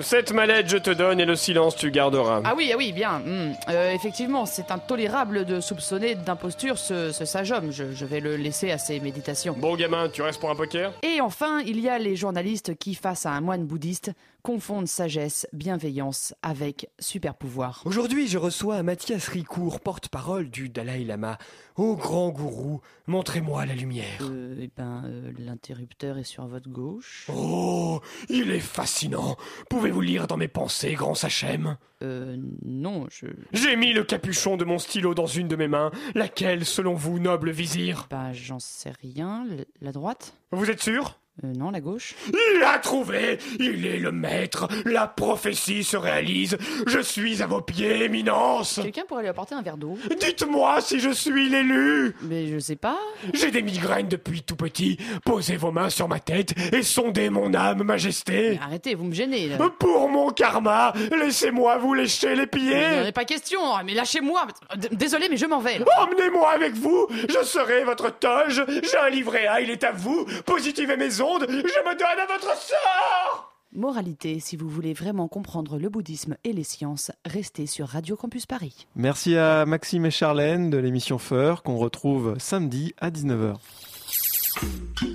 Cette mallette je te donne et le silence tu garderas. Ah oui, ah oui, bien. hmm. Euh, effectivement, c'est intolérable de soupçonner d'imposture ce, ce sage homme. Je, je vais le laisser à ses méditations. Bon gamin, tu restes pour un poker? Et enfin, il y a les journalistes qui, face à un moine bouddhiste, confondent sagesse, bienveillance avec super pouvoir. Aujourd'hui, je reçois Mathias Ricourt, porte-parole du Dalai Lama. Ô grand gourou, montrez-moi la lumière. Euh, eh ben, euh, l'interrupteur est sur votre gauche. Oh, il est fascinant. Pouvez-vous lire dans mes pensées, grand Sachem? Euh, non, je... J'ai mis le capuchon de mon stylo dans une de mes mains. Laquelle, selon vous, noble vizir? Bah, j'en sais rien. L- La droite? Vous êtes sûr? Euh, Non, la gauche Il a trouvé Il est le maître La prophétie se réalise Je suis à vos pieds, éminence Quelqu'un pourrait lui apporter un verre d'eau Dites-moi si je suis l'élu Mais je sais pas. J'ai des migraines depuis tout petit. Posez vos mains sur ma tête et sondez mon âme, majesté. Mais arrêtez, vous me gênez. Là. Pour mon karma, laissez-moi vous lécher les Il n'y en pieds. a pas question, hein, mais lâchez-moi. D- Désolé, mais je m'en vais. Emmenez-moi avec vous, je serai votre toge. J'ai un livret A, il est à vous. Positivez mes ondes, je me donne à votre sort. Moralité, si vous voulez vraiment comprendre le bouddhisme et les sciences, restez sur Radio Campus Paris. Merci à Maxime et Charlène de l'émission Feur qu'on retrouve samedi à 19h.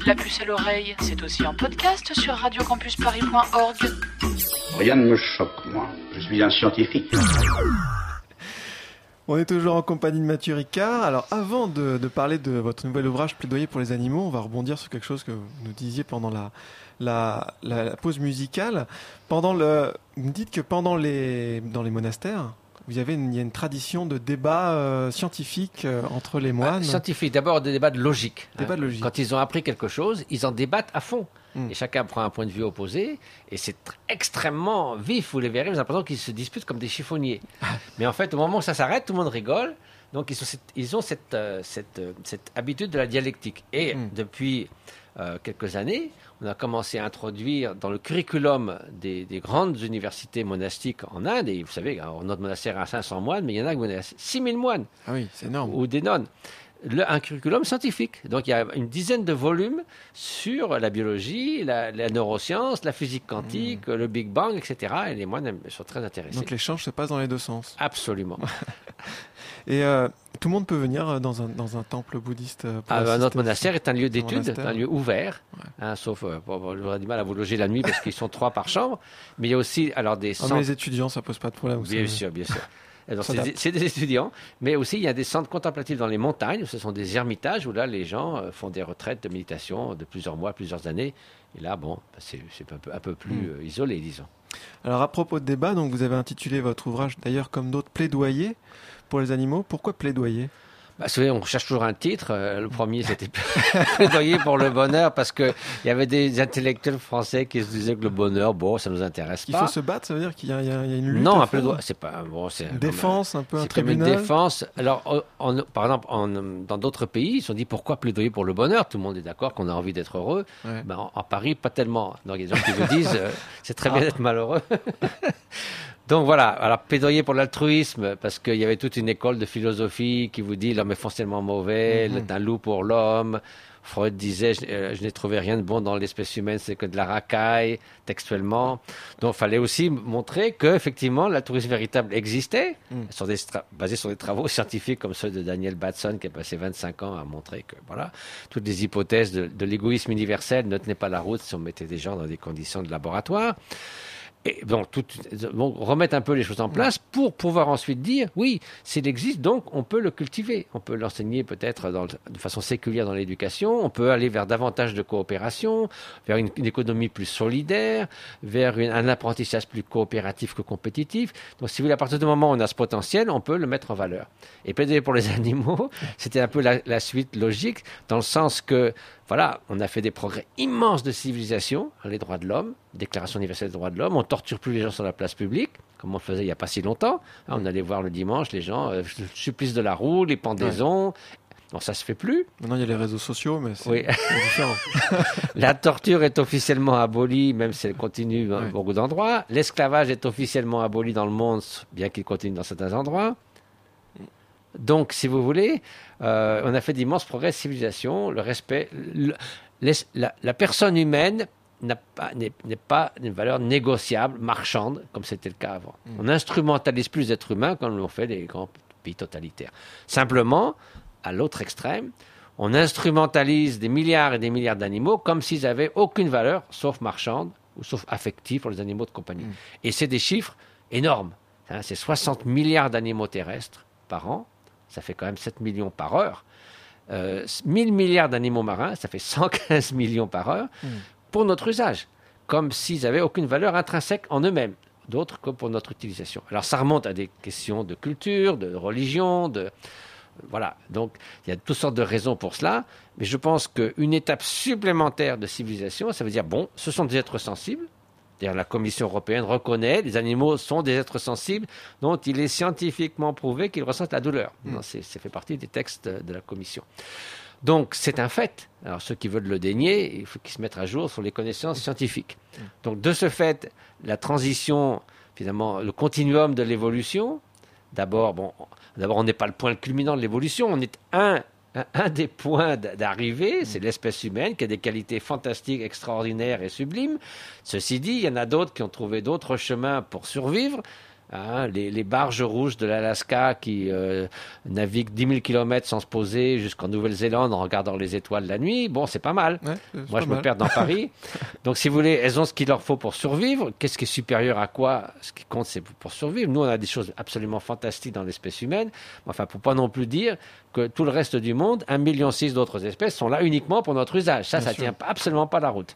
La puce à l'oreille, c'est aussi en podcast sur radiocampusparis.org. Rien ne me choque, moi. Je suis un scientifique. On est toujours en compagnie de Mathieu Ricard. Alors, avant de, parler de votre nouvel ouvrage Plaidoyer pour les animaux, on va rebondir sur quelque chose que vous nous disiez pendant la pause musicale. Pendant le, vous me dites que pendant les, dans les monastères, vous avez une, il y a une tradition de débat euh, scientifique euh, entre les moines. Scientifique, d'abord des débats de logique. hein. Débat de logique. Quand ils ont appris quelque chose, ils en débattent à fond. Mm. Et chacun prend un point de vue opposé. Et c'est tr- extrêmement vif, vous les verrez. Vous avez l'impression qu'ils se disputent comme des chiffonniers. Mais en fait, au moment où ça s'arrête, tout le monde rigole. Donc ils, sont cette- ils ont cette, euh, cette, euh, cette habitude de la dialectique. Et Mm. depuis euh, quelques années, on a commencé à introduire dans le curriculum des, des grandes universités monastiques en Inde, et vous savez, alors, notre monastère a 500 moines, mais il y en a qui ont 6000 moines. Ah oui, c'est énorme. Ou des nonnes. Le- un curriculum scientifique. Donc il y a une dizaine de volumes sur la biologie, la, la neuroscience, la physique quantique, le Big Bang, etc. Et les moines sont très intéressés. Hmm. Donc l'échange se passe dans les deux sens. Absolument. Et euh, tout le monde peut venir euh, dans un, dans un temple bouddhiste. euh, pour Ah, notre monastère est un lieu d'étude, un lieu ouvert, hein, sauf euh, j'aurais du mal à vous loger la nuit parce qu'ils sont trois par chambre. Mais il y a aussi alors des Ah, mais les étudiants, ça pose pas de problème. Bien sûr, bien sûr. C'est des- étudiants, mais aussi il y a des centres contemplatifs dans les montagnes. Ce sont des ermitages où là les gens euh, font des retraites de méditation de plusieurs mois, plusieurs années. Et là, bon, bah, c'est un peu, un peu plus Mm. euh, isolé, disons. Alors à propos de débat, donc vous avez intitulé votre ouvrage d'ailleurs comme d'autres plaidoyer pour les animaux. Pourquoi plaidoyer? Bah, vous savez, on cherche toujours un titre. Euh, le premier, c'était plaidoyer pour le bonheur, parce qu'il y avait des intellectuels français qui se disaient que le bonheur, bon, ça nous intéresse Il pas. faut se battre, ça veut dire qu'il y, a il y a- il y a une lutte. Non, un plaidoyer, c'est pas bon, c'est Une défense, un peu un comme une tribunal. défense. Alors, en- par exemple, dans d'autres pays, ils se sont dit pourquoi plaidoyer pour le bonheur? Tout le monde est d'accord qu'on a envie d'être heureux. Ouais. Ben, en, en Paris, pas tellement. Donc, il y a des gens qui vous disent euh, c'est très bien Ah. d'être malheureux. Donc voilà, alors plaidoyer pour l'altruisme, parce qu'il y avait toute une école de philosophie qui vous dit l'homme est foncièrement mauvais, c'est un loup pour l'homme. Freud disait je, euh, je n'ai trouvé rien de bon dans l'espèce humaine, c'est que de la racaille, textuellement. Donc il fallait aussi montrer que effectivement l'altruisme véritable existait, Mhm. sur des basé sur des travaux scientifiques comme ceux de Daniel Batson qui a passé 25 ans à montrer que voilà, toutes les hypothèses de, de l'égoïsme universel ne tenaient pas la route si on mettait des gens dans des conditions de laboratoire. Et donc, tout, donc, remettre un peu les choses en place pour pouvoir ensuite dire, oui, s'il existe, donc on peut le cultiver. On peut l'enseigner peut-être le- de façon séculière dans l'éducation. On peut aller vers davantage de coopération, vers une, économie plus solidaire, vers un apprentissage plus coopératif que compétitif. Donc, si vous voulez, à partir du moment où on a ce potentiel, on peut le mettre en valeur. Et plaider pour les animaux, c'était un peu la suite logique, dans le sens que voilà, on a fait des progrès immenses de civilisation, hein, les droits de l'homme, Déclaration universelle des droits de l'homme, on torture plus les gens sur la place publique, comme on le faisait il n'y a pas si longtemps. Hein, on allait voir le dimanche les gens, euh, le supplice de la roue, les pendaisons. Non, ça se fait plus. Maintenant, il y a les réseaux sociaux, mais c'est Oui. différent. La torture est officiellement abolie, même si elle continue dans beaucoup d'endroits. L'esclavage est officiellement aboli dans le monde, bien qu'il continue dans certains endroits. Donc, si vous voulez, euh, on a fait d'immenses progrès de civilisation, le respect, le- l'es- la, la personne humaine pas- n'est n'est pas une valeur négociable, marchande, comme c'était le cas avant. Mm. On n'instrumentalise plus les êtres humains comme l'ont fait les grands pays totalitaires. Simplement, à l'autre extrême, on instrumentalise des milliards et des milliards d'animaux comme s'ils n'avaient aucune valeur, sauf marchande ou sauf affective pour les animaux de compagnie. Et c'est des chiffres énormes. hein. c'est 60 milliards d'animaux terrestres par an. Ça fait quand même 7 millions par heure. Euh, 1000 milliards d'animaux marins, ça fait 115 millions par heure pour notre usage, comme s'ils n'avaient aucune valeur intrinsèque en eux-mêmes, d'autres que pour notre utilisation. Alors ça remonte à des questions de culture, de religion, de... Voilà, donc il y a toutes sortes de raisons pour cela, mais je pense qu'une étape supplémentaire de civilisation, ça veut dire, bon, ce sont des êtres sensibles, la Commission européenne reconnaît les animaux sont des êtres sensibles dont il est scientifiquement prouvé qu'ils ressentent la douleur. Ça fait partie des textes de la Commission. Donc, c'est un fait. Alors, ceux qui veulent le dénier, il faut qu'ils se mettent à jour sur les connaissances scientifiques. Donc, de ce fait, la transition, finalement, le continuum de l'évolution, d'abord, bon, d'abord, on n'est pas le point culminant de l'évolution, on est un, un, des points d'arrivée, c'est l'espèce humaine qui a des qualités fantastiques, extraordinaires et sublimes. Ceci dit, il y en a d'autres qui ont trouvé d'autres chemins pour survivre. Hein, les, les barges rouges de l'Alaska qui euh, naviguent 10 000 km sans se poser jusqu'en Nouvelle-Zélande en regardant les étoiles la nuit, bon, c'est pas mal. Ouais, Moi, pas je me perds dans Paris. Donc, si vous voulez, elles ont ce qu'il leur faut pour survivre. Qu'est-ce qui est supérieur à quoi? Ce qui compte, c'est pour survivre. Nous, on a des choses absolument fantastiques dans l'espèce humaine. Enfin, pour pas non plus dire que tout le reste du monde, 1,6 million d'autres espèces, sont là uniquement pour notre usage. Ça, Bien ça sûr. tient absolument pas la route.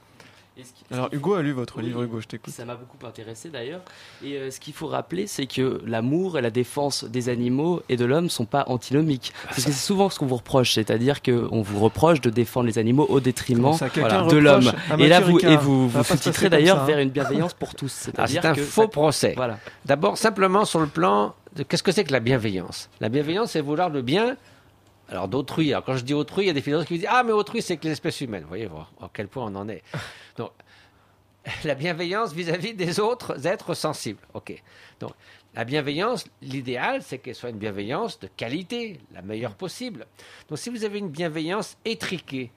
Et ce qui- Alors Hugo a lu votre Oui, livre, Hugo, je t'écoute. Ça m'a beaucoup intéressé d'ailleurs. Et euh, ce qu'il faut rappeler, c'est que l'amour et la défense des animaux et de l'homme sont pas antinomiques. Parce que c'est souvent ce qu'on vous reproche, c'est-à-dire qu'on vous reproche de défendre les animaux au détriment ça, de l'homme. Et là, vous, et vous, vous sous-titrez d'ailleurs ça, hein. vers une bienveillance pour tous. Ah, C'est-à-dire c'est un que faux ça- procès. Voilà. D'abord, simplement sur le plan de qu'est-ce que c'est que la bienveillance? La bienveillance, c'est vouloir le bien. Alors d'autrui. Alors quand je dis autrui, il y a des philosophes qui disent ah mais autrui c'est que les espèces humaines. Vous voyez voir à quel point on en est. Donc la bienveillance vis-à-vis des autres êtres sensibles. Ok. Donc la bienveillance, l'idéal, c'est qu'elle soit une bienveillance de qualité, la meilleure possible. Donc si vous avez une bienveillance étriquée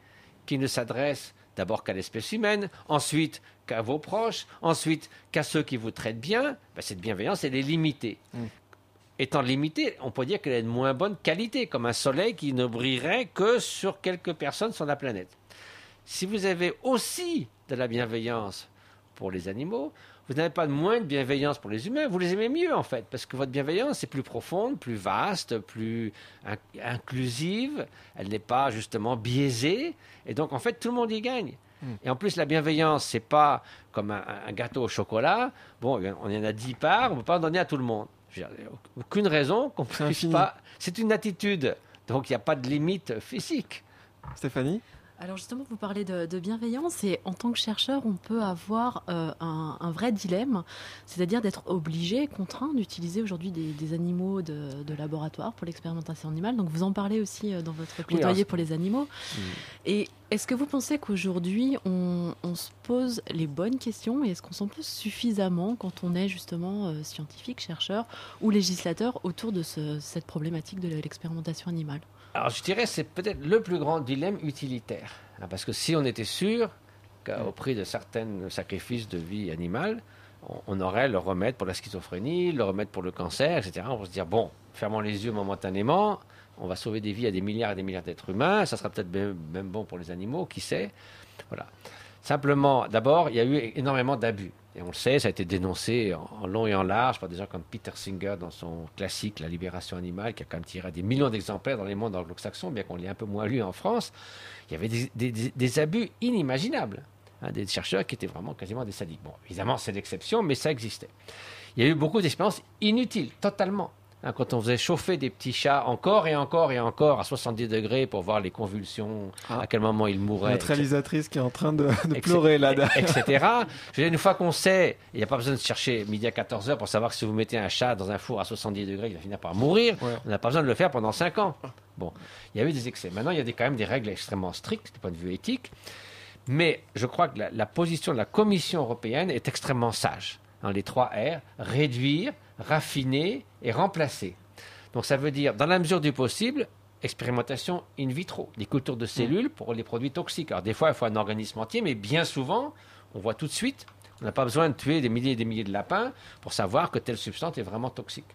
qui ne s'adresse d'abord qu'à l'espèce humaine, ensuite qu'à vos proches, ensuite qu'à ceux qui vous traitent bien, ben, cette bienveillance, elle est limitée. Étant limitée, on peut dire qu'elle est de moins bonne qualité, comme un soleil qui ne brillerait que sur quelques personnes sur la planète. Si vous avez aussi de la bienveillance pour les animaux, vous n'avez pas de moins de bienveillance pour les humains, vous les aimez mieux en fait, parce que votre bienveillance est plus profonde, plus vaste, plus in- inclusive, elle n'est pas justement biaisée, et donc en fait tout le monde y gagne. Et en plus, la bienveillance, c'est pas comme un, un gâteau au chocolat. Bon, on y en a 10 parts, on ne peut pas en donner à tout le monde. Dire, aucune raison qu'on puisse pas. C'est une attitude, donc il n'y a pas de limite physique. Stéphanie? Alors justement, vous parlez de, de bienveillance et en tant que chercheur, on peut avoir euh, un, un vrai dilemme, c'est-à-dire d'être obligé, contraint d'utiliser aujourd'hui des, des animaux de, de laboratoire pour l'expérimentation animale. Donc vous en parlez aussi euh, dans votre plaidoyer pour les animaux. Et est-ce que vous pensez qu'aujourd'hui, on, on se pose les bonnes questions et est-ce qu'on s'en pose suffisamment quand on est justement euh, scientifique, chercheur ou législateur autour de ce- cette problématique de l'expérimentation animale? Alors je dirais c'est peut-être le plus grand dilemme utilitaire. Hein, parce que si on était sûr qu'au prix de certains sacrifices de vie animale, on, on aurait le remède pour la schizophrénie, le remède pour le cancer, etc. On va se dire, bon, fermons les yeux momentanément, on va sauver des vies à des milliards et des milliards d'êtres humains, ça sera peut-être même, même bon pour les animaux, qui sait? Voilà. Simplement, d'abord, il y a eu énormément d'abus. Et on le sait, ça a été dénoncé en, long et en large par des gens comme Peter Singer dans son classique La libération animale, qui a quand même tiré des millions d'exemplaires dans les mondes anglo-saxons, bien qu'on l'ait un peu moins lu en France. Il y avait des abus inimaginables. hein, des chercheurs qui étaient vraiment quasiment des sadiques. Bon, évidemment, c'est l'exception, mais ça existait. Il y a eu beaucoup d'expériences inutiles, totalement. Hein, quand on faisait chauffer des petits chats encore et encore et encore à 70 degrés pour voir les convulsions, à quel moment ils mourraient, Notre réalisatrice qui est en train de, pleurer là. etc. Je veux dire, une fois qu'on sait, il n'y a pas besoin de chercher midi à 14h pour savoir que si vous mettez un chat dans un four à 70 degrés, il va finir par mourir. On n'a pas besoin de le faire pendant 5 ans. Bon, il y a eu des excès. Maintenant, il y a des- quand même des règles extrêmement strictes du point de vue éthique. Mais je crois que la, la position de la Commission européenne est extrêmement sage. Les trois R, réduire, raffiner et remplacer. Donc ça veut dire, dans la mesure du possible, expérimentation in vitro, des cultures de cellules pour les produits toxiques. Alors des fois, il faut un organisme entier, mais bien souvent, on voit tout de suite, on n'a pas besoin de tuer des milliers et des milliers de lapins pour savoir que telle substance est vraiment toxique.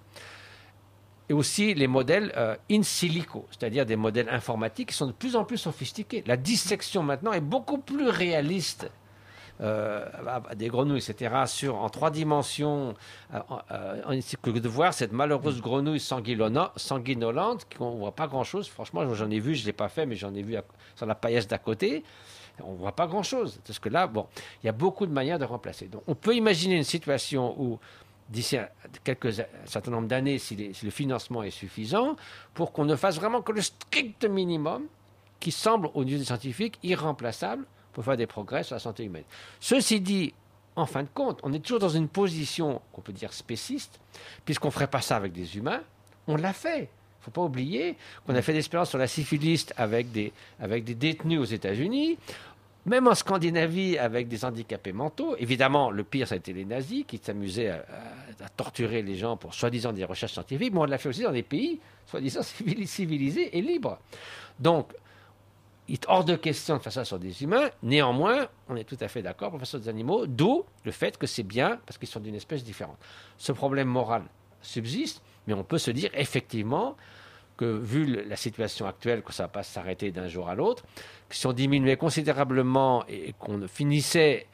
Et aussi les modèles euh, in silico, c'est-à-dire des modèles informatiques qui sont de plus en plus sophistiqués. La dissection maintenant est beaucoup plus réaliste des grenouilles, etc., sur, en trois dimensions, euh, euh, euh, que de voir cette malheureuse grenouille sanguinolente, qu'on ne voit pas grand-chose. Franchement, j'en ai vu, je ne l'ai pas fait, mais j'en ai vu à- sur la paillasse d'à côté. On ne voit pas grand-chose. Parce que là, bon, il y a beaucoup de manières de remplacer. Donc, on peut imaginer une situation où, d'ici quelques, un certain nombre d'années, si, si le financement est suffisant, pour qu'on ne fasse vraiment que le strict minimum qui semble, au niveau des scientifiques, irremplaçable pour faire des progrès sur la santé humaine. Ceci dit, en fin de compte, on est toujours dans une position qu'on peut dire spéciste, puisqu'on ne ferait pas ça avec des humains. On l'a fait. Il ne faut pas oublier qu'on a fait des expériences sur la syphilis avec des, avec des détenus aux États-Unis. Même en Scandinavie, avec des handicapés mentaux. Évidemment, le pire, ça a été les nazis qui s'amusaient à, à- torturer les gens pour soi-disant des recherches scientifiques. Mais on l'a fait aussi dans des pays soi-disant civili- civilisés et libres. Donc, il est hors de question de faire ça sur des humains. Néanmoins, on est tout à fait d'accord pour faire ça sur des animaux, d'où le fait que c'est bien parce qu'ils sont d'une espèce différente. Ce problème moral subsiste, mais on peut se dire effectivement que vu la situation actuelle, que ça ne va pas s'arrêter d'un jour à l'autre, que si on diminuait considérablement et qu'on finissait,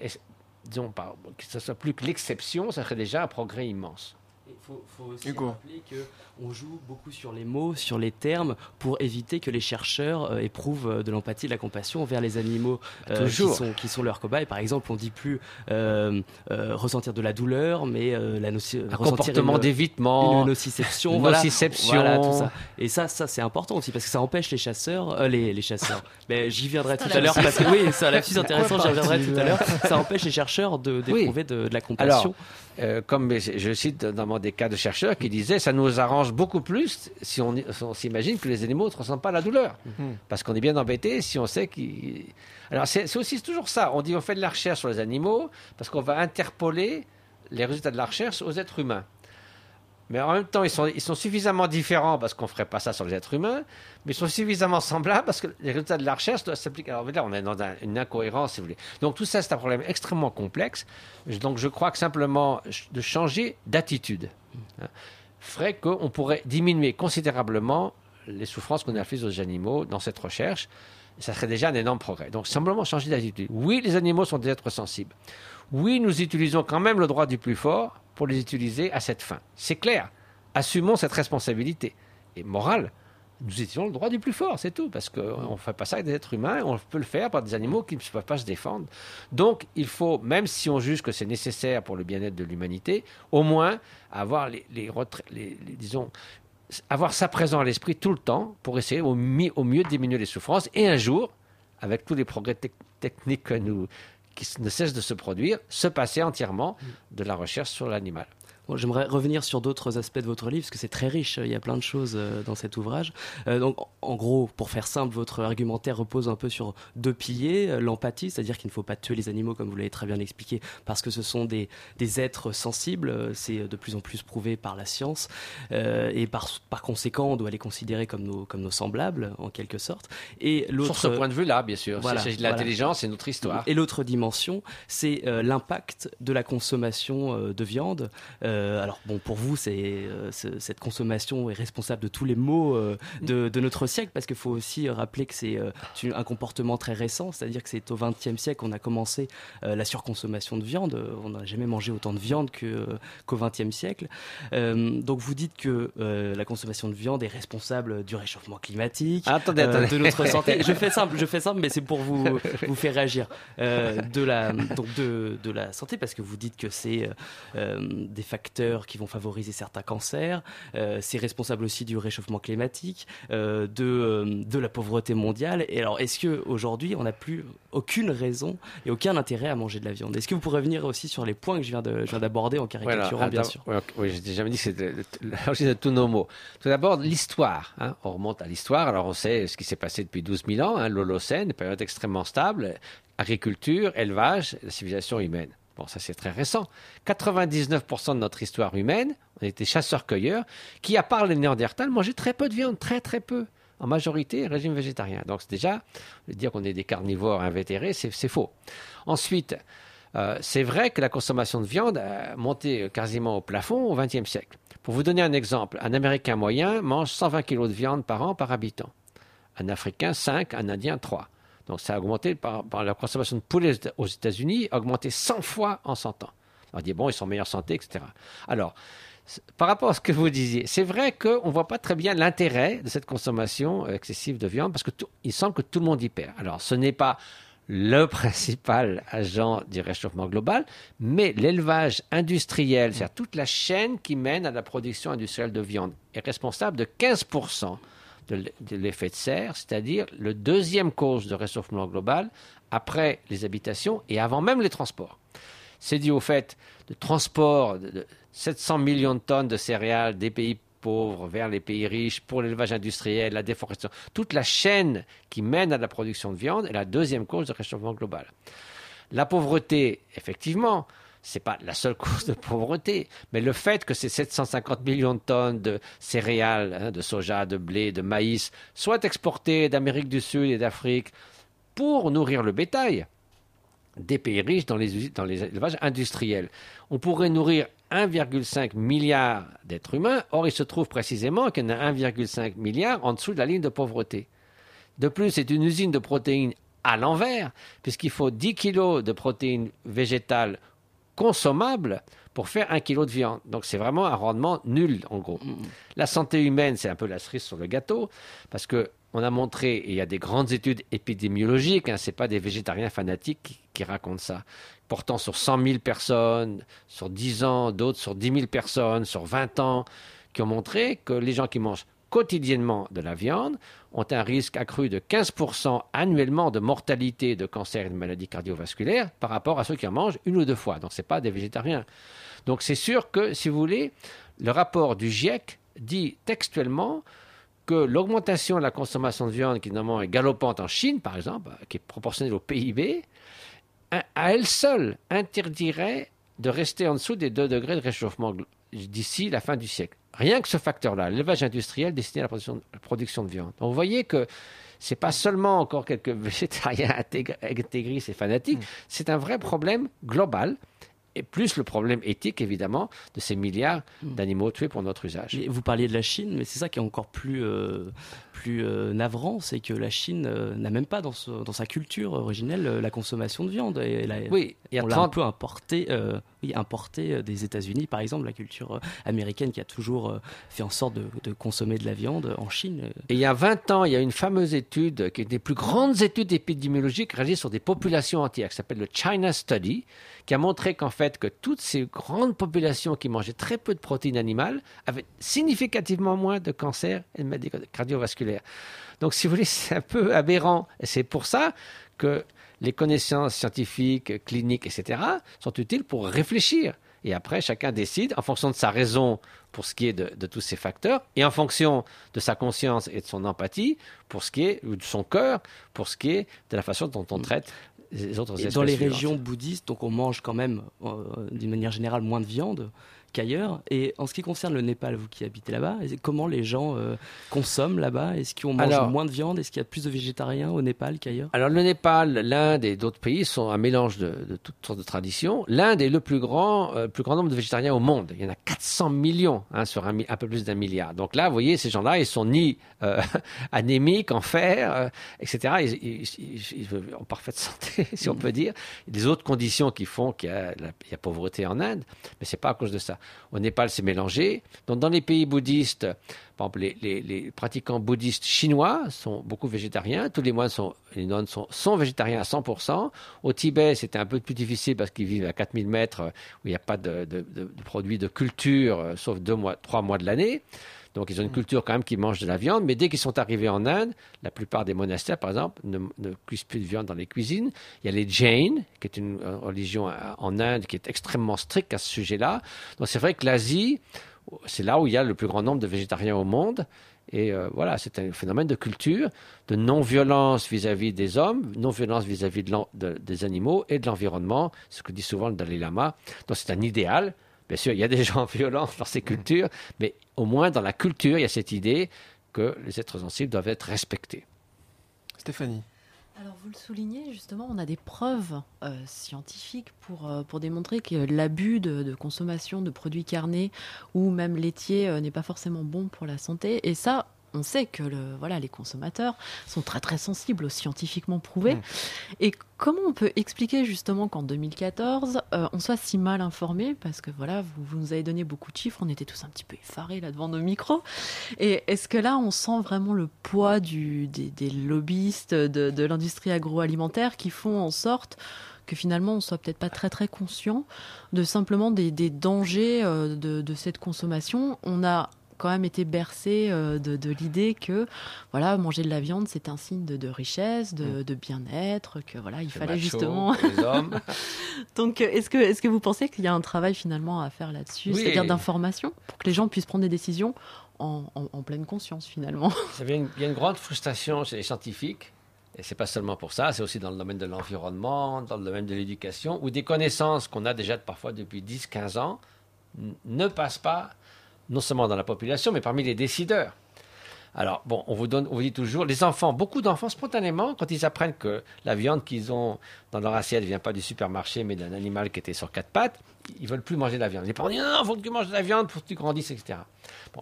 disons, par, que ce soit plus que l'exception, ça serait déjà un progrès immense. Il faut, faut aussi Hugo. rappeler qu'on joue beaucoup sur les mots, sur les termes, pour éviter que les chercheurs euh, éprouvent euh, de l'empathie, de la compassion vers les animaux euh, qui, sont, qui sont leurs cobayes. Par exemple, on dit plus euh, euh, ressentir de la douleur, mais euh, la noci- Un ressentir comportement une- d'évitement, une nociception, une voilà, nociception. voilà, tout ça. Et ça, ça c'est important aussi parce que ça empêche les chasseurs, euh, les, les chasseurs. Mais j'y viendrai tout à l'heure parce que oui, c'est un lapsus intéressant. J'y reviendrai tout à l'heure. Ça empêche les chercheurs de d'éprouver de, de la compassion. Alors, euh, comme je cite notamment des cas de chercheurs qui disaient ça nous arrange beaucoup plus si on, si on s'imagine que les animaux ne ressentent pas la douleur. Mhm. Parce qu'on est bien embêté si on sait qu'ils. Alors, c'est c'est aussi toujours ça. On dit on fait de la recherche sur les animaux parce qu'on va interpoler les résultats de la recherche aux êtres humains. Mais en même temps, ils sont, ils sont suffisamment différents parce qu'on ne ferait pas ça sur les êtres humains, mais ils sont suffisamment semblables parce que les résultats de la recherche doivent s'appliquer. Alors là, on est dans un- une incohérence, si vous voulez. Donc tout ça, c'est un problème extrêmement complexe. Donc je crois que simplement de changer d'attitude hein, ferait qu'on pourrait diminuer considérablement les souffrances qu'on inflige aux animaux dans cette recherche. Ça serait déjà un énorme progrès. Donc simplement changer d'attitude. Oui, les animaux sont des êtres sensibles. Oui, nous utilisons quand même le droit du plus fort pour les utiliser à cette fin. C'est clair. Assumons cette responsabilité. Et morale, nous utilisons le droit du plus fort, c'est tout. Parce qu'on ne fait pas ça avec des êtres humains, on peut le faire par des animaux qui ne peuvent pas se défendre. Donc, il faut, même si on juge que c'est nécessaire pour le bien-être de l'humanité, au moins avoir les, les retra- les- les- disons, avoir ça présent à l'esprit tout le temps pour essayer au, mi- au mieux de diminuer les souffrances. Et un jour, avec tous les progrès tec- techniques que nous, qui ne cessent de se produire, se passer entièrement de la recherche sur l'animal. Bon, J'aimerais revenir sur d'autres aspects de votre livre, parce que c'est très riche, il y a plein de choses euh, dans cet ouvrage. Euh, donc, en gros, pour faire simple, votre argumentaire repose un peu sur deux piliers. Euh, L'empathie, c'est-à-dire qu'il ne faut pas tuer les animaux, comme vous l'avez très bien expliqué, parce que ce sont des, des êtres sensibles, c'est de plus en plus prouvé par la science, Euh, et par, par conséquent, on doit les considérer comme nos, comme nos semblables, en quelque sorte. Et l'autre... Sur ce point de vue-là, bien sûr. Voilà, C'est- de voilà. l'intelligence, c'est notre histoire. Et l'autre dimension, c'est euh, l'impact de la consommation de viande. Euh, alors bon, pour vous, c'est euh, ce- cette consommation est responsable de tous les maux euh, de, de notre siècle, parce qu'il faut aussi rappeler que c'est euh, un comportement très récent, c'est-à-dire que c'est au XXe siècle qu'on a commencé euh, la surconsommation de viande. On n'a jamais mangé autant de viande euh, qu'au XXe siècle. Euh, donc vous dites que euh, la consommation de viande est responsable du réchauffement climatique, Attendez, euh, attendez. de notre santé. Je fais simple, je fais simple, mais c'est pour vous vous faire réagir euh, de la donc de, de la santé parce que vous dites que c'est euh, euh, des facteurs qui vont favoriser certains cancers. Euh, c'est responsable aussi du réchauffement climatique, euh, de euh, de la pauvreté mondiale. Et alors, est-ce que aujourd'hui, on n'a plus aucune raison et aucun intérêt à manger de la viande? Est-ce que vous pourrez revenir aussi sur les points que je viens d'aborder en caricaturant, Voilà, bien sûr? Oui, j'ai déjà dit que c'était de tous nos mots. Tout d'abord, l'histoire. hein. On remonte à l'histoire. Alors, on sait ce qui s'est passé depuis 12 000 ans. Hein, L'Holocène, période extrêmement stable. Agriculture, élevage, la civilisation humaine. Bon, ça c'est très récent. 99% de notre histoire humaine, on était chasseurs-cueilleurs, qui, à part les Néandertals, mangeaient très peu de viande, très très peu. En majorité, régime végétarien. Donc déjà, dire qu'on est des carnivores invétérés, c'est c'est faux. Ensuite, euh, c'est vrai que la consommation de viande a monté quasiment au plafond au XXe siècle. Pour vous donner un exemple, un Américain moyen mange 120 kg de viande par an par habitant. Un Africain, 5, un Indien, 3. Donc ça a augmenté par, la consommation de poulet aux États-Unis, a augmenté 100 fois en 100 ans. On dit, bon, ils sont en meilleure santé, etc. Alors, par rapport à ce que vous disiez, c'est vrai qu'on ne voit pas très bien l'intérêt de cette consommation excessive de viande parce que tout- il semble que tout le monde y perd. Alors, ce n'est pas le principal agent du réchauffement global, mais l'élevage industriel, c'est-à-dire toute la chaîne qui mène à la production industrielle de viande, est responsable de 15% de l'effet de serre, c'est-à-dire le deuxième cause de réchauffement global après les habitations et avant même les transports. C'est dû au fait de transport de 700 millions de tonnes de céréales des pays pauvres vers les pays riches pour l'élevage industriel, la déforestation. Toute la chaîne qui mène à la production de viande est la deuxième cause de réchauffement global. La pauvreté, effectivement, c'est pas la seule cause de pauvreté, mais le fait que ces 750 millions de tonnes de céréales, hein, de soja, de blé, de maïs, soient exportées d'Amérique du Sud et d'Afrique pour nourrir le bétail des pays riches dans les, dans les élevages industriels. On pourrait nourrir 1,5 milliard d'êtres humains, or il se trouve précisément qu'il y en a 1,5 milliard en dessous de la ligne de pauvreté. De plus, c'est une usine de protéines à l'envers, puisqu'il faut 10 kilos de protéines végétales consommables pour faire un kilo de viande. Donc c'est vraiment un rendement nul, en gros. La santé humaine, c'est un peu la cerise sur le gâteau, parce que on a montré, et il y a des grandes études épidémiologiques, hein, ce n'est pas des végétariens fanatiques qui, qui, racontent ça, portant sur 100 000 personnes, sur 10 ans, d'autres sur 10 000 personnes, sur 20 ans, qui ont montré que les gens qui mangent quotidiennement de la viande ont un risque accru de 15% annuellement de mortalité de cancer et de maladies cardiovasculaires par rapport à ceux qui en mangent une ou deux fois. Donc ce n'est pas des végétariens. Donc c'est sûr que, si vous voulez, le rapport du GIEC dit textuellement que l'augmentation de la consommation de viande, qui normalement est galopante en Chine, par exemple, qui est proportionnelle au PIB, à elle seule interdirait de rester en dessous des 2 degrés de réchauffement d'ici la fin du siècle. Rien que ce facteur-là, l'élevage industriel destiné à la production, la production de viande. Donc vous voyez que c'est pas seulement encore quelques végétariens intégristes et fanatiques, mmh. c'est un vrai problème global et plus le problème éthique, évidemment, de ces milliards d'animaux tués pour notre usage. Vous parliez de la Chine, mais c'est ça qui est encore plus, euh, plus euh, navrant, c'est que la Chine euh, n'a même pas dans, ce, dans, sa culture originelle la consommation de viande. Et la, oui, il y a on 30... l'a un peu importé, oui, importé des États-Unis, par exemple, la culture américaine qui a toujours fait en sorte de, de, consommer de la viande en Chine. Et il y a 20 ans, il y a une fameuse étude, qui est des plus grandes études épidémiologiques réalisées sur des populations entières, qui s'appelle le China Study, qui a montré qu'en fait, que toutes ces grandes populations qui mangeaient très peu de protéines animales avaient significativement moins de cancer et de maladies cardiovasculaires. Donc, si vous voulez, c'est un peu aberrant. Et c'est pour ça que les connaissances scientifiques, cliniques, etc., sont utiles pour réfléchir. Et après, chacun décide en fonction de sa raison pour ce qui est de, de, tous ces facteurs et en fonction de sa conscience et de son empathie pour ce qui est, ou de son cœur, pour ce qui est de la façon dont on traite les autres et Dans les régions bouddhistes, donc on mange quand même, euh, d'une manière générale, moins de viande qu'ailleurs. Et en ce qui concerne le Népal, vous qui habitez là-bas, comment les gens euh, consomment là-bas? Est-ce qu'on mange alors, moins de viande? Est-ce qu'il y a plus de végétariens au Népal qu'ailleurs? Alors le Népal, l'Inde et d'autres pays sont un mélange de, de, toutes sortes de traditions. L'Inde est le plus grand, euh, plus grand nombre de végétariens au monde. Il y en a 400 millions hein, sur un, un, peu plus d'un milliard. Donc là, vous voyez, ces gens-là, ils sont ni euh, anémiques, en fer, etc. Ils, ils, en parfaite santé, si on peut dire. Il y a des autres conditions qui font qu'il y, y, a pauvreté en Inde, mais c'est pas à cause de ça. Au Népal, c'est mélangé. Donc, dans les pays bouddhistes, par exemple, les, pratiquants bouddhistes chinois sont beaucoup végétariens. Tous les moines sont, sont, végétariens à 100%. Au Tibet, c'était un peu plus difficile parce qu'ils vivent à 4000 mètres où il n'y a pas de, de, produits de culture, sauf deux mois, trois mois de l'année. Donc ils ont une culture quand même qui mange de la viande, mais dès qu'ils sont arrivés en Inde, la plupart des monastères, par exemple, ne, ne, cuisent plus de viande dans les cuisines. Il y a les Jains, qui est une religion en Inde qui est extrêmement stricte à ce sujet-là. Donc c'est vrai que l'Asie, c'est là où il y a le plus grand nombre de végétariens au monde. Et euh, voilà, c'est un phénomène de culture, de non-violence vis-à-vis des hommes, non-violence vis-à-vis de de, des animaux et de l'environnement, ce que dit souvent le Dalai Lama. Donc c'est un idéal. Bien sûr, il y a des gens violents dans ces cultures, mais au moins dans la culture, il y a cette idée que les êtres sensibles doivent être respectés. Stéphanie. Alors vous le soulignez, justement, on a des preuves euh, scientifiques pour, euh, pour démontrer que l'abus de, de, consommation de produits carnés ou même laitiers euh, n'est pas forcément bon pour la santé. Et ça, on sait que le, voilà, les consommateurs sont très très sensibles, scientifiquement prouvé. Mmh. Et comment on peut expliquer justement qu'en 2014, euh, on soit si mal informé? Parce que voilà, vous, vous, nous avez donné beaucoup de chiffres, on était tous un petit peu effarés là devant nos micros. Et est-ce que là, on sent vraiment le poids du, des, des lobbyistes de, de l'industrie agroalimentaire qui font en sorte que finalement on soit peut-être pas très très conscient de simplement des, des dangers euh, de, de cette consommation? On a quand même été bercé euh, de, de l'idée que voilà manger de la viande c'est un signe de, de richesse, de, mmh. de bien-être, que voilà il fallait macho, justement. Donc est-ce que est-ce que vous pensez qu'il y a un travail finalement à faire là-dessus, oui. c'est-à-dire d'information pour que les gens puissent prendre des décisions en, en, en pleine conscience finalement? Il y a une grande frustration chez les scientifiques Et c'est pas seulement pour ça, c'est aussi dans le domaine de l'environnement, dans le domaine de l'éducation, où des connaissances qu'on a déjà parfois depuis 10-15 ans ne passent pas, non seulement dans la population, mais parmi les décideurs. Alors, bon, on vous, donne, on vous dit toujours, les enfants, beaucoup d'enfants, spontanément, quand ils apprennent que la viande qu'ils ont dans leur assiette ne vient pas du supermarché, mais d'un animal qui était sur quatre pattes, ils veulent plus manger de la viande. Les parents disent, non, il faut que tu manges de la viande pour que tu grandisses, etc. Bon,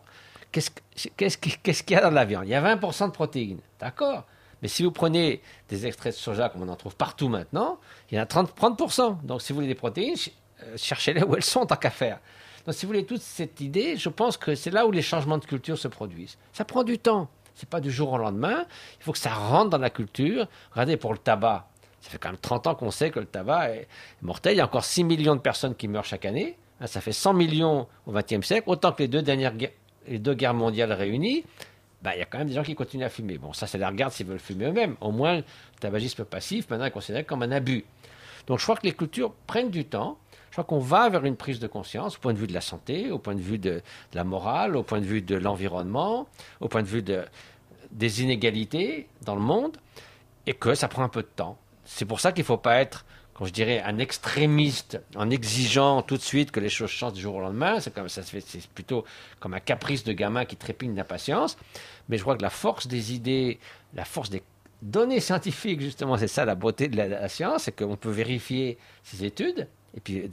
qu'est-ce que- qu'est-ce qu'est-ce qu'il y a dans la viande? Il y a 20% de protéines, d'accord mais si vous prenez des extraits de soja, comme on en trouve partout maintenant, il y en a 30%. 30%. Donc si vous voulez des protéines, euh, cherchez-les où elles sont, tant qu'à faire. Donc si vous voulez toute cette idée, je pense que c'est là où les changements de culture se produisent. Ça prend du temps. C'est pas du jour au lendemain. Il faut que ça rentre dans la culture. Regardez pour le tabac. Ça fait quand même 30 ans qu'on sait que le tabac est mortel. Il y a encore 6 millions de personnes qui meurent chaque année. Hein, Ça fait 100 millions au XXe siècle, autant que les deux dernières guerres, les deux guerres mondiales réunies. Bah, il y a quand même des gens qui continuent à fumer. Bon, ça, ça les regarde s'ils veulent fumer eux-mêmes. Au moins, le tabagisme passif, maintenant, est considéré comme un abus. Donc, je crois que les cultures prennent du temps. Je crois qu'on va vers une prise de conscience au point de vue de la santé, au point de vue de, la morale, au point de vue de l'environnement, au point de vue de, des inégalités dans le monde, et que ça prend un peu de temps. C'est pour ça qu'il ne faut pas être, quand je dirais, un extrémiste en exigeant tout de suite que les choses changent du jour au lendemain. C'est comme ça, se fait- c'est plutôt comme un caprice de gamin qui trépigne d'impatience. Mais je crois que la force des idées, la force des données scientifiques, justement, c'est ça la beauté de la, la science, c'est qu'on peut vérifier ces études et puis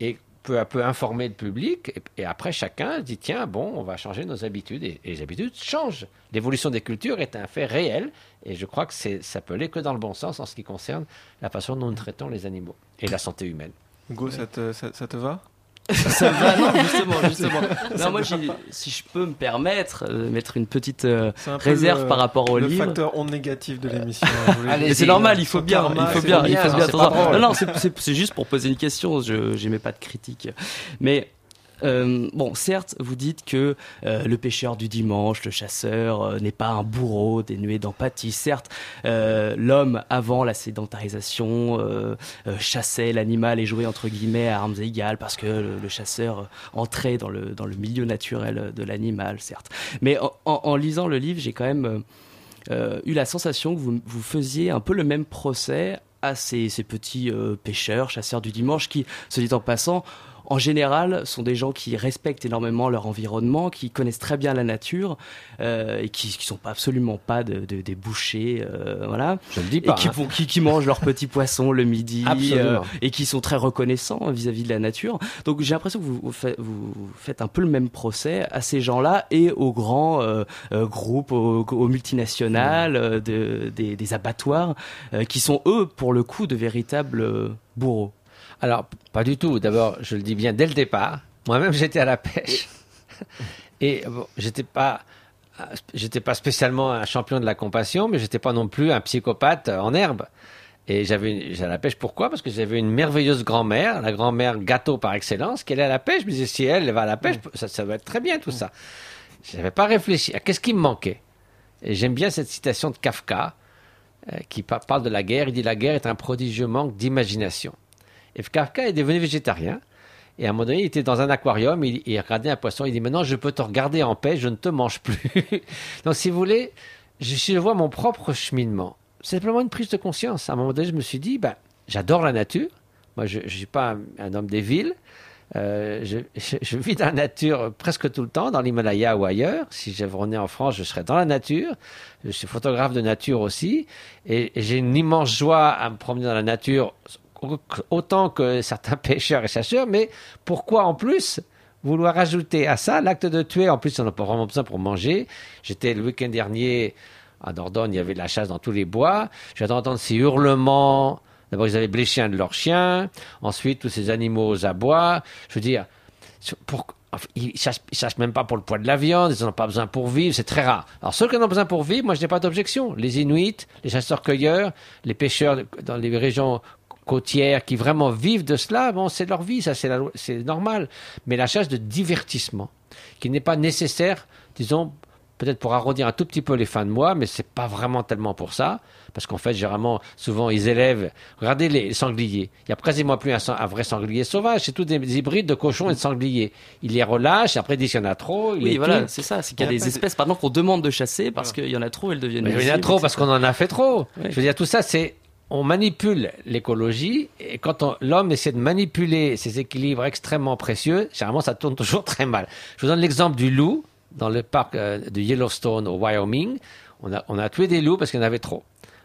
et peu à peu informer le public. Et, après, chacun dit tiens, bon, on va changer nos habitudes. Et, les habitudes changent. L'évolution des cultures est un fait réel. Et je crois que c'est, ça peut aller que dans le bon sens en ce qui concerne la façon dont nous traitons les animaux et la santé humaine. Hugo, ça te, ça te va? Ça va, non, justement, justement. Non, moi, j'ai- si je peux me permettre de mettre une petite euh, C'est un réserve le- par rapport au le livre. facteur onde négatif de l'émission. je voulais Mais c'est normal, il faut bien, karma, il faut c'est bien, il faut bien. Non, non, c'est- c'est c'est juste pour poser une question. Je j'aimais pas de critique, mais. Euh, bon, certes, vous dites que euh, le pêcheur du dimanche, le chasseur, euh, n'est pas un bourreau dénué d'empathie. Certes, l'homme, avant la sédentarisation, chassait l'animal et jouait entre guillemets à armes égales parce que le, chasseur entrait dans le, dans le milieu naturel de l'animal, certes. Mais en, lisant le livre, j'ai quand même eu la sensation que vous, vous faisiez un peu le même procès à ces, petits pêcheurs, chasseurs du dimanche, qui, se dit en passant, en général, sont des gens qui respectent énormément leur environnement, qui connaissent très bien la nature euh, et qui ne sont pas absolument pas de, de- des bouchers, euh, voilà. Je le dis pas, Et qui, hein. font- qui, qui mangent leurs petits poissons le midi euh, et qui sont très reconnaissants vis-à-vis de la nature. Donc j'ai l'impression que vous, vous faites, vous faites un peu le même procès à ces gens-là et aux grands groupes, aux, aux multinationales, de- des, des abattoirs, qui sont eux, pour le coup, de véritables bourreaux. Alors, pas du tout. D'abord, je le dis bien dès le départ. Moi-même, j'étais à la pêche. Et bon, j'étais pas, j'étais pas spécialement un champion de la compassion, mais j'étais pas non plus un psychopathe en herbe. Et j'avais, j'allais à la pêche. Pourquoi? Parce que j'avais une merveilleuse grand-mère, la grand-mère gâteau par excellence, qui allait à la pêche. Je me disais, si elle, va à la pêche, ça, ça va être très bien tout ça. J'avais pas réfléchi à qu'est-ce qui me manquait. Et j'aime bien cette citation de Kafka, euh, qui par- parle de la guerre. Il dit la guerre est un prodigieux manque d'imagination. Et Kafka est devenu végétarien. Et à un moment donné, il était dans un aquarium, il, regardait un poisson, il dit maintenant je peux te regarder en paix, je ne te mange plus. Donc si vous voulez, je, vois mon propre cheminement. C'est simplement une prise de conscience. À un moment donné, je me suis dit, ben, j'adore la nature. Moi, je ne suis pas un, homme des villes. Euh, je, vis dans la nature presque tout le temps, dans l'Himalaya ou ailleurs. Si je revenais en France, je serais dans la nature. Je suis photographe de nature aussi. Et j'ai une immense joie à me promener dans la nature, autant que certains pêcheurs et chasseurs. Mais pourquoi en plus vouloir ajouter à ça l'acte de tuer? En plus, on n'a pas vraiment besoin pour manger. J'étais le week-end dernier à Dordogne, il y avait de la chasse dans tous les bois. J'ai entendu ces hurlements. D'abord, ils avaient blessé un de leurs chiens. Ensuite, tous ces animaux aux abois. Je veux dire, pour, ils ils chassent même pas pour le poids de la viande. Ils n'en ont pas besoin pour vivre. C'est très rare. Alors, ceux qui en ont besoin pour vivre, moi, je n'ai pas d'objection. Les Inuits, les chasseurs-cueilleurs, les pêcheurs dans les régions côtières qui vraiment vivent de cela, bon, c'est leur vie, ça, c'est la loi- c'est normal. Mais la chasse de divertissement, qui n'est pas nécessaire, disons, peut-être pour arrondir un tout petit peu les fins de mois, mais c'est pas vraiment tellement pour ça. Parce qu'en fait, généralement, souvent, ils élèvent. Regardez les sangliers. Il y a quasiment plus un, vrai sanglier sauvage. C'est tous des hybrides de cochons et de sangliers. Ils les relâchent. Après, ils disent qu'il y en a trop. Ils Oui, les voilà, c'est ça. C'est qu'il y a des espèces, par exemple, qu'on demande de chasser parce qu'il y en a trop, elles deviennent Mais il y en a trop parce qu'on en a fait trop. Je veux dire, tout ça, c'est on manipule l'écologie et quand l'homme essaie de manipuler ces équilibres extrêmement précieux, généralement ça tourne toujours très mal. Je vous donne l'exemple du loup dans le parc euh, de Yellowstone au Wyoming. On a, on a tué des loups parce qu'il y en avait trop.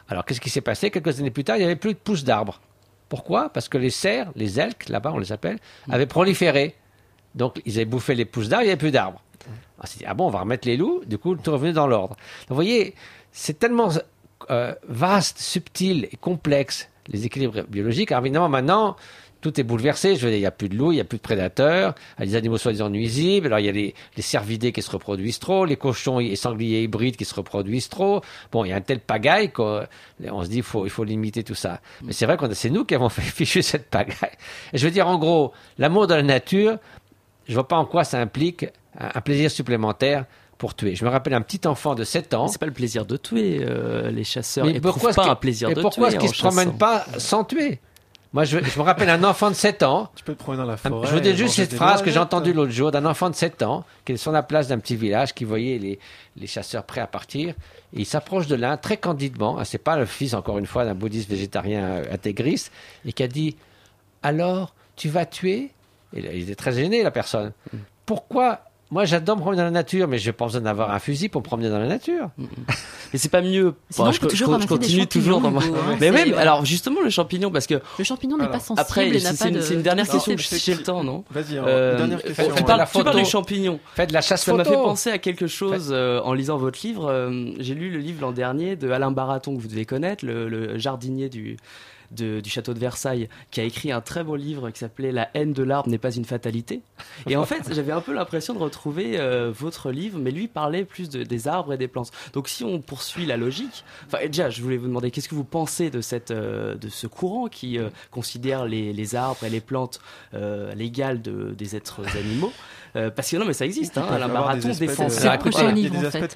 Alors qu'est-ce qui s'est passé? Quelques années plus tard, il n'y avait plus de pousses d'arbres. Pourquoi? Parce que les cerfs, les elks, là-bas on les appelle, avaient proliféré. Donc ils avaient bouffé les pousses d'arbres, il n'y avait plus d'arbres. On s'est dit, ah bon, on va remettre les loups, du coup, tout revenu dans l'ordre. Vous voyez, c'est tellement euh, vaste, subtil et complexe, les équilibres biologiques. Alors, évidemment, maintenant, tout est bouleversé. Je veux dire, il n'y a plus de loups, il n'y a plus de prédateurs, il y a des animaux soi-disant nuisibles. Alors, il y a les, cervidés qui se reproduisent trop, les cochons et sangliers hybrides qui se reproduisent trop. Bon, il y a un tel pagaille qu'on on se dit, faut, faut limiter tout ça. Mais c'est vrai que c'est nous qui avons fait fichu cette pagaille. Et je veux dire, en gros, l'amour de la nature, je vois pas en quoi ça implique un plaisir supplémentaire pour tuer. Je me rappelle un petit enfant de 7 ans. C'est pas le plaisir de tuer. euh, les chasseurs Mais pourquoi est-ce pas que- un plaisir mais de pourquoi tuer. est-ce qu'ils se promènent pas sans tuer? Moi, je, je me rappelle un enfant de 7 ans. Tu peux te promener dans la forêt. Je vous dis et juste cette phrase que j'ai entendue l'autre jour d'un enfant de 7 ans qui est sur la place d'un petit village qui voyait les, les chasseurs prêts à partir. Et il s'approche de l'un très candidement. Ah, C'est pas le fils, encore une fois, d'un bouddhiste végétarien euh, intégriste et qui a dit Alors, tu vas tuer? Et là, Il était très gêné, la personne. Pourquoi Moi, j'adore me promener dans la nature, mais je n'ai pas besoin d'avoir un fusil pour me promener dans la nature. Mais c'est pas mieux. Sinon, on je, je- je continue toujours dans hein, Mais voilà. alors justement le champignon parce que Le champignon n'est pas sensible après et n'a c'est pas une, de. c'est une dernière de- question. de- Si j'ai le temps, non Vas-y, Euh, dernière question. Tu Faites parles, la tu parles photo. des champignons. Faites de la chasse Ça m'a fait penser à quelque chose euh, en lisant votre livre. Euh, J'ai lu le livre l'an dernier de Alain Baraton que vous devez connaître, le, le jardinier du du château de Versailles, qui a écrit un très beau livre qui s'appelait La haine de l'arbre n'est pas une fatalité. Et en fait, j'avais un peu l'impression de retrouver euh, votre livre, mais lui parlait plus de- des arbres et des plantes. Donc si on poursuit la logique, déjà, je voulais vous demander qu'est-ce que vous pensez de cette euh, de ce courant qui euh, considère les, les arbres et les plantes l'égal de, des êtres animaux? Euh, Parce que non, mais ça existe. Hein, défend de- ça. C'est prochain livre, Il y a des en aspects fait,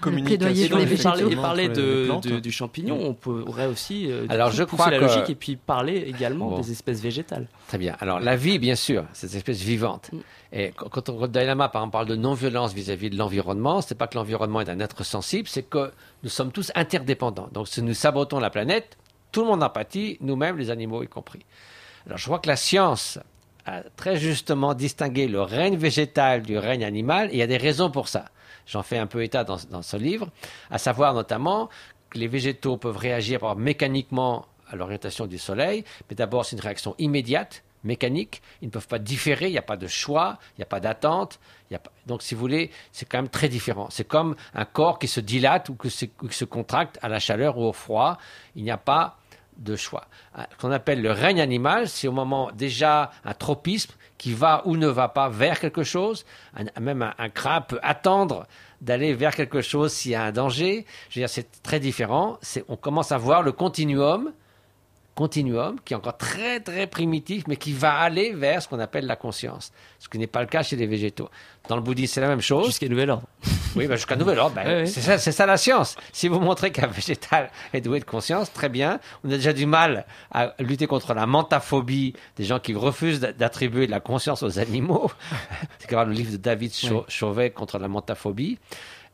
Et parler, parler de, de- du champignon, on pourrait aussi euh, du Alors, je crois la que- logique et puis parler également Bon. des espèces végétales. Très bien. Alors, la vie, bien sûr, cette espèce vivante. Et quand on, quand Dalai Lama, par exemple, parle de non-violence vis-à-vis de l'environnement, c'est pas que l'environnement est un être sensible, c'est que nous sommes tous interdépendants. Donc, si nous sabotons la planète, tout le monde en pâtit, nous-mêmes, les animaux y compris. Alors, je crois que la science très justement distingué le règne végétal du règne animal, et il y a des raisons pour ça. J'en fais un peu état dans, ce livre, à savoir notamment que les végétaux peuvent réagir par mécaniquement à l'orientation du soleil, mais d'abord c'est une réaction immédiate, mécanique, ils ne peuvent pas différer, il n'y a pas de choix, il n'y a pas d'attente, donc si vous voulez, c'est quand même très différent. C'est comme un corps qui se dilate ou qui se contracte à la chaleur ou au froid, il n'y a pas de choix. Ah, Ce qu'on appelle le règne animal, c'est au moment déjà un tropisme qui va ou ne va pas vers quelque chose. Même un, un crabe peut attendre d'aller vers quelque chose s'il y a un danger. Je veux dire, c'est très différent. On commence à voir le continuum, continuum qui est encore très très primitif, mais qui va aller vers ce qu'on appelle la conscience, ce qui n'est pas le cas chez les végétaux. Dans le bouddhisme, c'est la même chose. Jusqu'à nouvel ordre. Oui, bah, jusqu'à nouvel ordre. ben. C'est ça, c'est ça la science. Si vous montrez qu'un végétal est doué de conscience, très bien. On a déjà du mal à lutter contre la mentaphobie des gens qui refusent d'a- d'attribuer de la conscience aux animaux. c'est le livre de David Chau- Chauvet contre la mentaphobie.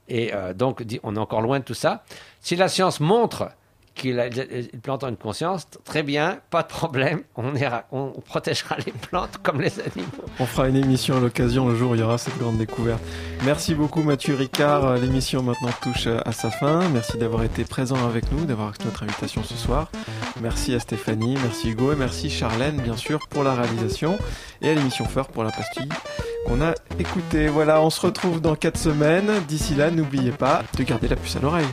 Et euh, donc, on est encore loin de tout ça. Si la science montre qu'il plantes ont une conscience, très bien, pas de problème. On, protégera les plantes comme les animaux. On fera une émission à l'occasion le jour où il y aura cette grande découverte. Merci beaucoup Mathieu Ricard. L'émission maintenant touche à sa fin. Merci d'avoir été présent avec nous, d'avoir accepté notre invitation ce soir. Merci à Stéphanie, merci Hugo et merci Charlène bien sûr pour la réalisation et à l'émission Phare pour la pastille qu'on a écoutée. Voilà, on se retrouve dans 4 semaines. D'ici là, n'oubliez pas de garder la puce à l'oreille.